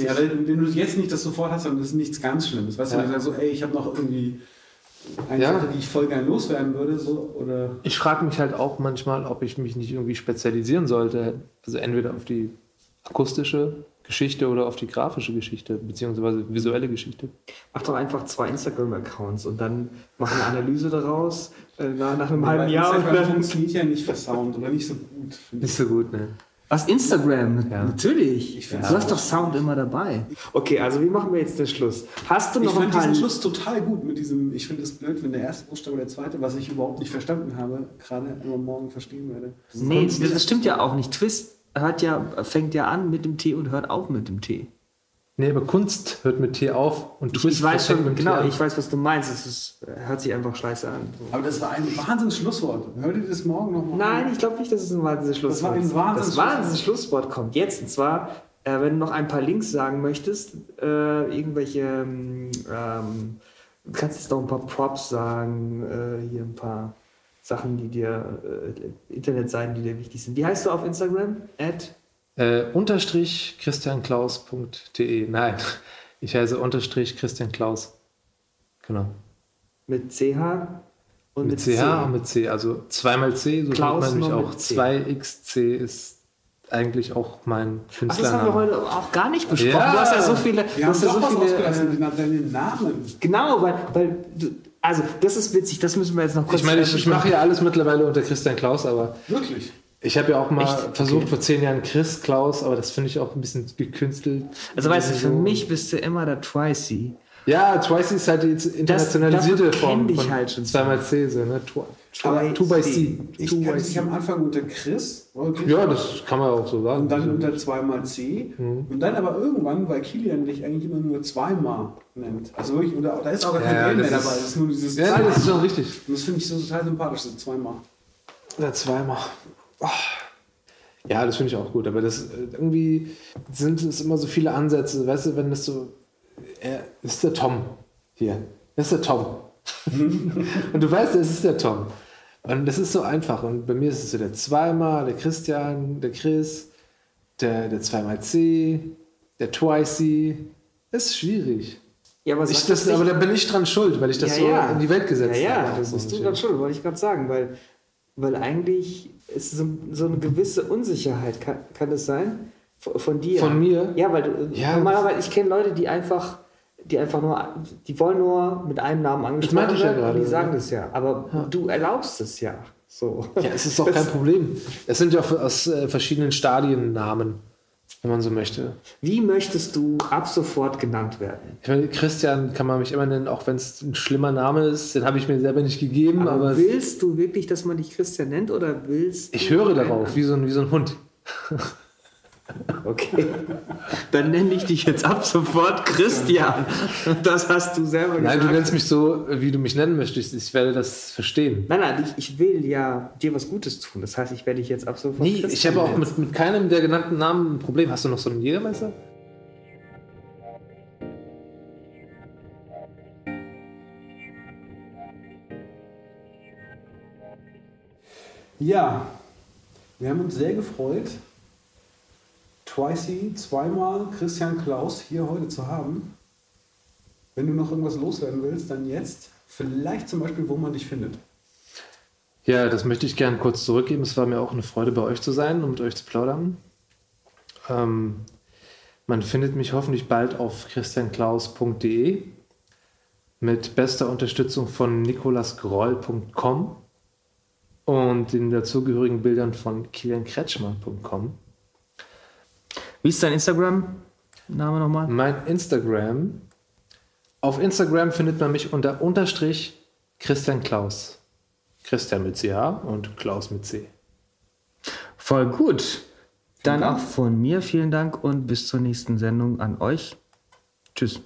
Ja, wenn, wenn du jetzt nicht das sofort hast, dann ist nichts ganz Schlimmes. Weißt du, Ja. wenn du sagst so, ey, ich habe noch irgendwie eine Ja. Sache, die ich voll gerne loswerden würde, so, oder Ich frage mich halt auch manchmal, ob ich mich nicht irgendwie spezialisieren sollte. Also entweder auf die akustische Geschichte oder auf die grafische Geschichte, beziehungsweise visuelle Geschichte. mach doch einfach zwei Instagram-Accounts und dann mach eine Analyse daraus äh, nach, einem halben Jahr. Und Instagram dann, funktioniert ja nicht für Sound oder nicht so gut. Nicht so gut, ne? Was, Instagram? Ja. Natürlich. Ich du hast doch Sound immer dabei. Okay, also wie machen wir jetzt den Schluss? Hast du Ich noch fand paar... diesen Schluss total gut mit diesem, ich finde es blöd, wenn der erste Buchstabe der zweite, was ich überhaupt nicht verstanden habe, gerade immer morgen verstehen werde. Das Nee, das stimmt ja auch nicht. Twist hört ja, fängt ja an mit dem T und hört auf mit dem T. Nee, aber Kunst hört mit T auf und Ich, Twist ich weiß schon, mit T genau, an. ich weiß, was du meinst. Es ist, hört sich einfach scheiße an. Aber das war ein Wahnsinns Schlusswort. Hört ihr das morgen nochmal? Nein, ich glaube nicht, dass es ein wahnsinniges Schlusswort Das war ein Wahnsinns- Das wahnsinns Schlusswort kommt jetzt. Und zwar, äh, wenn du noch ein paar Links sagen möchtest, äh, irgendwelche ähm, ähm, Du kannst jetzt noch ein paar Props sagen, äh, hier ein paar Sachen, die dir, äh, Internetseiten, die dir wichtig sind. Wie heißt du auf Instagram? At? Äh, unterstrich christianklaus.de. Nein, ich heiße unterstrich Christian Klaus. Genau. Mit CH und mit, mit, CH und mit C. Also zweimal C, so Klaus nennt man mich auch. mit C. 2xc ist eigentlich auch mein Ach, das haben wir Künstlername. heute auch gar nicht besprochen. Ja. Du hast ja so viele. Wir du haben hast ja doch so was viele ausgelassen, äh, deinen Namen. genau, weil, weil du, also das ist witzig, das müssen wir jetzt noch kurz Ich meine, ich, ich mache ja alles mittlerweile unter Christian Klaus, aber Wirklich. Ich habe ja auch mal Echt? versucht Okay. vor zehn Jahren Chris Klaus, aber das finde ich auch ein bisschen gekünstelt. Also weißt du, für So- mich bist du immer der Twicy. Ja, Twice ist halt die internationalisierte davon Form ich von halt schon. zweimal C, so, ne? Twi- Aber Two by C. Ich Two kannte dich am Anfang unter Chris. wirklich. Ja, das kann man auch so sagen. Und dann unter zweimal C. Mhm. Und dann aber irgendwann, weil Kilian dich eigentlich immer nur zweimal nennt. Also wirklich, oder da ist auch gar kein Ja, L mehr das dabei. Das ist nur dieses ja, zweimal. das ist schon richtig. Und das finde ich so total sympathisch, so zweimal. Ja, zweimal. Ah. Ja, das finde ich auch gut, aber das äh, irgendwie sind es immer so viele Ansätze, weißt du, wenn das so, er ist der Tom hier, das ist der Tom. und du weißt, es ist der Tom. Und das ist so einfach. Und bei mir ist es so der zweimal, der Christian, der Chris, der, der zweimal C, der Twicey. Das ist schwierig. Ja, aber, Ich, das, aber da bin ich dran schuld, weil ich das Ja, so ja. in die Welt gesetzt ja, ja, habe. das So bist du gerade schon, wollte ich gerade sagen, weil, weil eigentlich ist so, so eine gewisse Unsicherheit, kann, kann es sein? Von, von dir? Von mir? Ja, weil du, Ja. normalerweise, ich kenne Leute, die einfach, die einfach nur, die wollen nur mit einem Namen angesprochen meinte ich ja werden gerade, die sagen ja. das ja, aber du erlaubst es ja. So. Ja, es ist doch kein Problem. Es sind ja aus äh, verschiedenen Stadien Namen, wenn man so möchte. Wie möchtest du ab sofort genannt werden? Ich meine, Christian kann man mich immer nennen, auch wenn es ein schlimmer Name ist. Den habe ich mir selber nicht gegeben, aber, Aber willst du wirklich, dass man dich Christian nennt oder willst ich höre darauf, wie so, ein, wie so ein Hund. Okay. Dann nenne ich dich jetzt ab sofort Christian. Das hast du selber gesagt. Nein, du nennst mich so, wie du mich nennen möchtest. Ich werde das verstehen. Nein, nein, ich, ich will ja dir was Gutes tun. Das heißt, ich werde dich jetzt ab sofort Nee, ich Christian habe auch mit, mit keinem der genannten Namen ein Problem. Hast du noch so einen Jägermeister? Ja, wir haben uns sehr gefreut, Twicey zweimal Christian Klaus hier heute zu haben. Wenn du noch irgendwas loswerden willst, dann jetzt. Vielleicht zum Beispiel, wo man dich findet. Ja, das möchte ich gerne kurz zurückgeben. Es war mir auch eine Freude, bei euch zu sein und mit euch zu plaudern. Ähm, man findet mich hoffentlich bald auf christianklaus.de mit bester Unterstützung von nikolasgroll.com und den dazugehörigen Bildern von kiliankretschmer.com. Wie ist dein Instagram-Name nochmal? Mein Instagram. Auf Instagram findet man mich unter Unterstrich Christian Klaus. Christian mit CH und Klaus mit C. Voll gut. Dann auch von mir vielen Dank und bis zur nächsten Sendung an euch. Tschüss.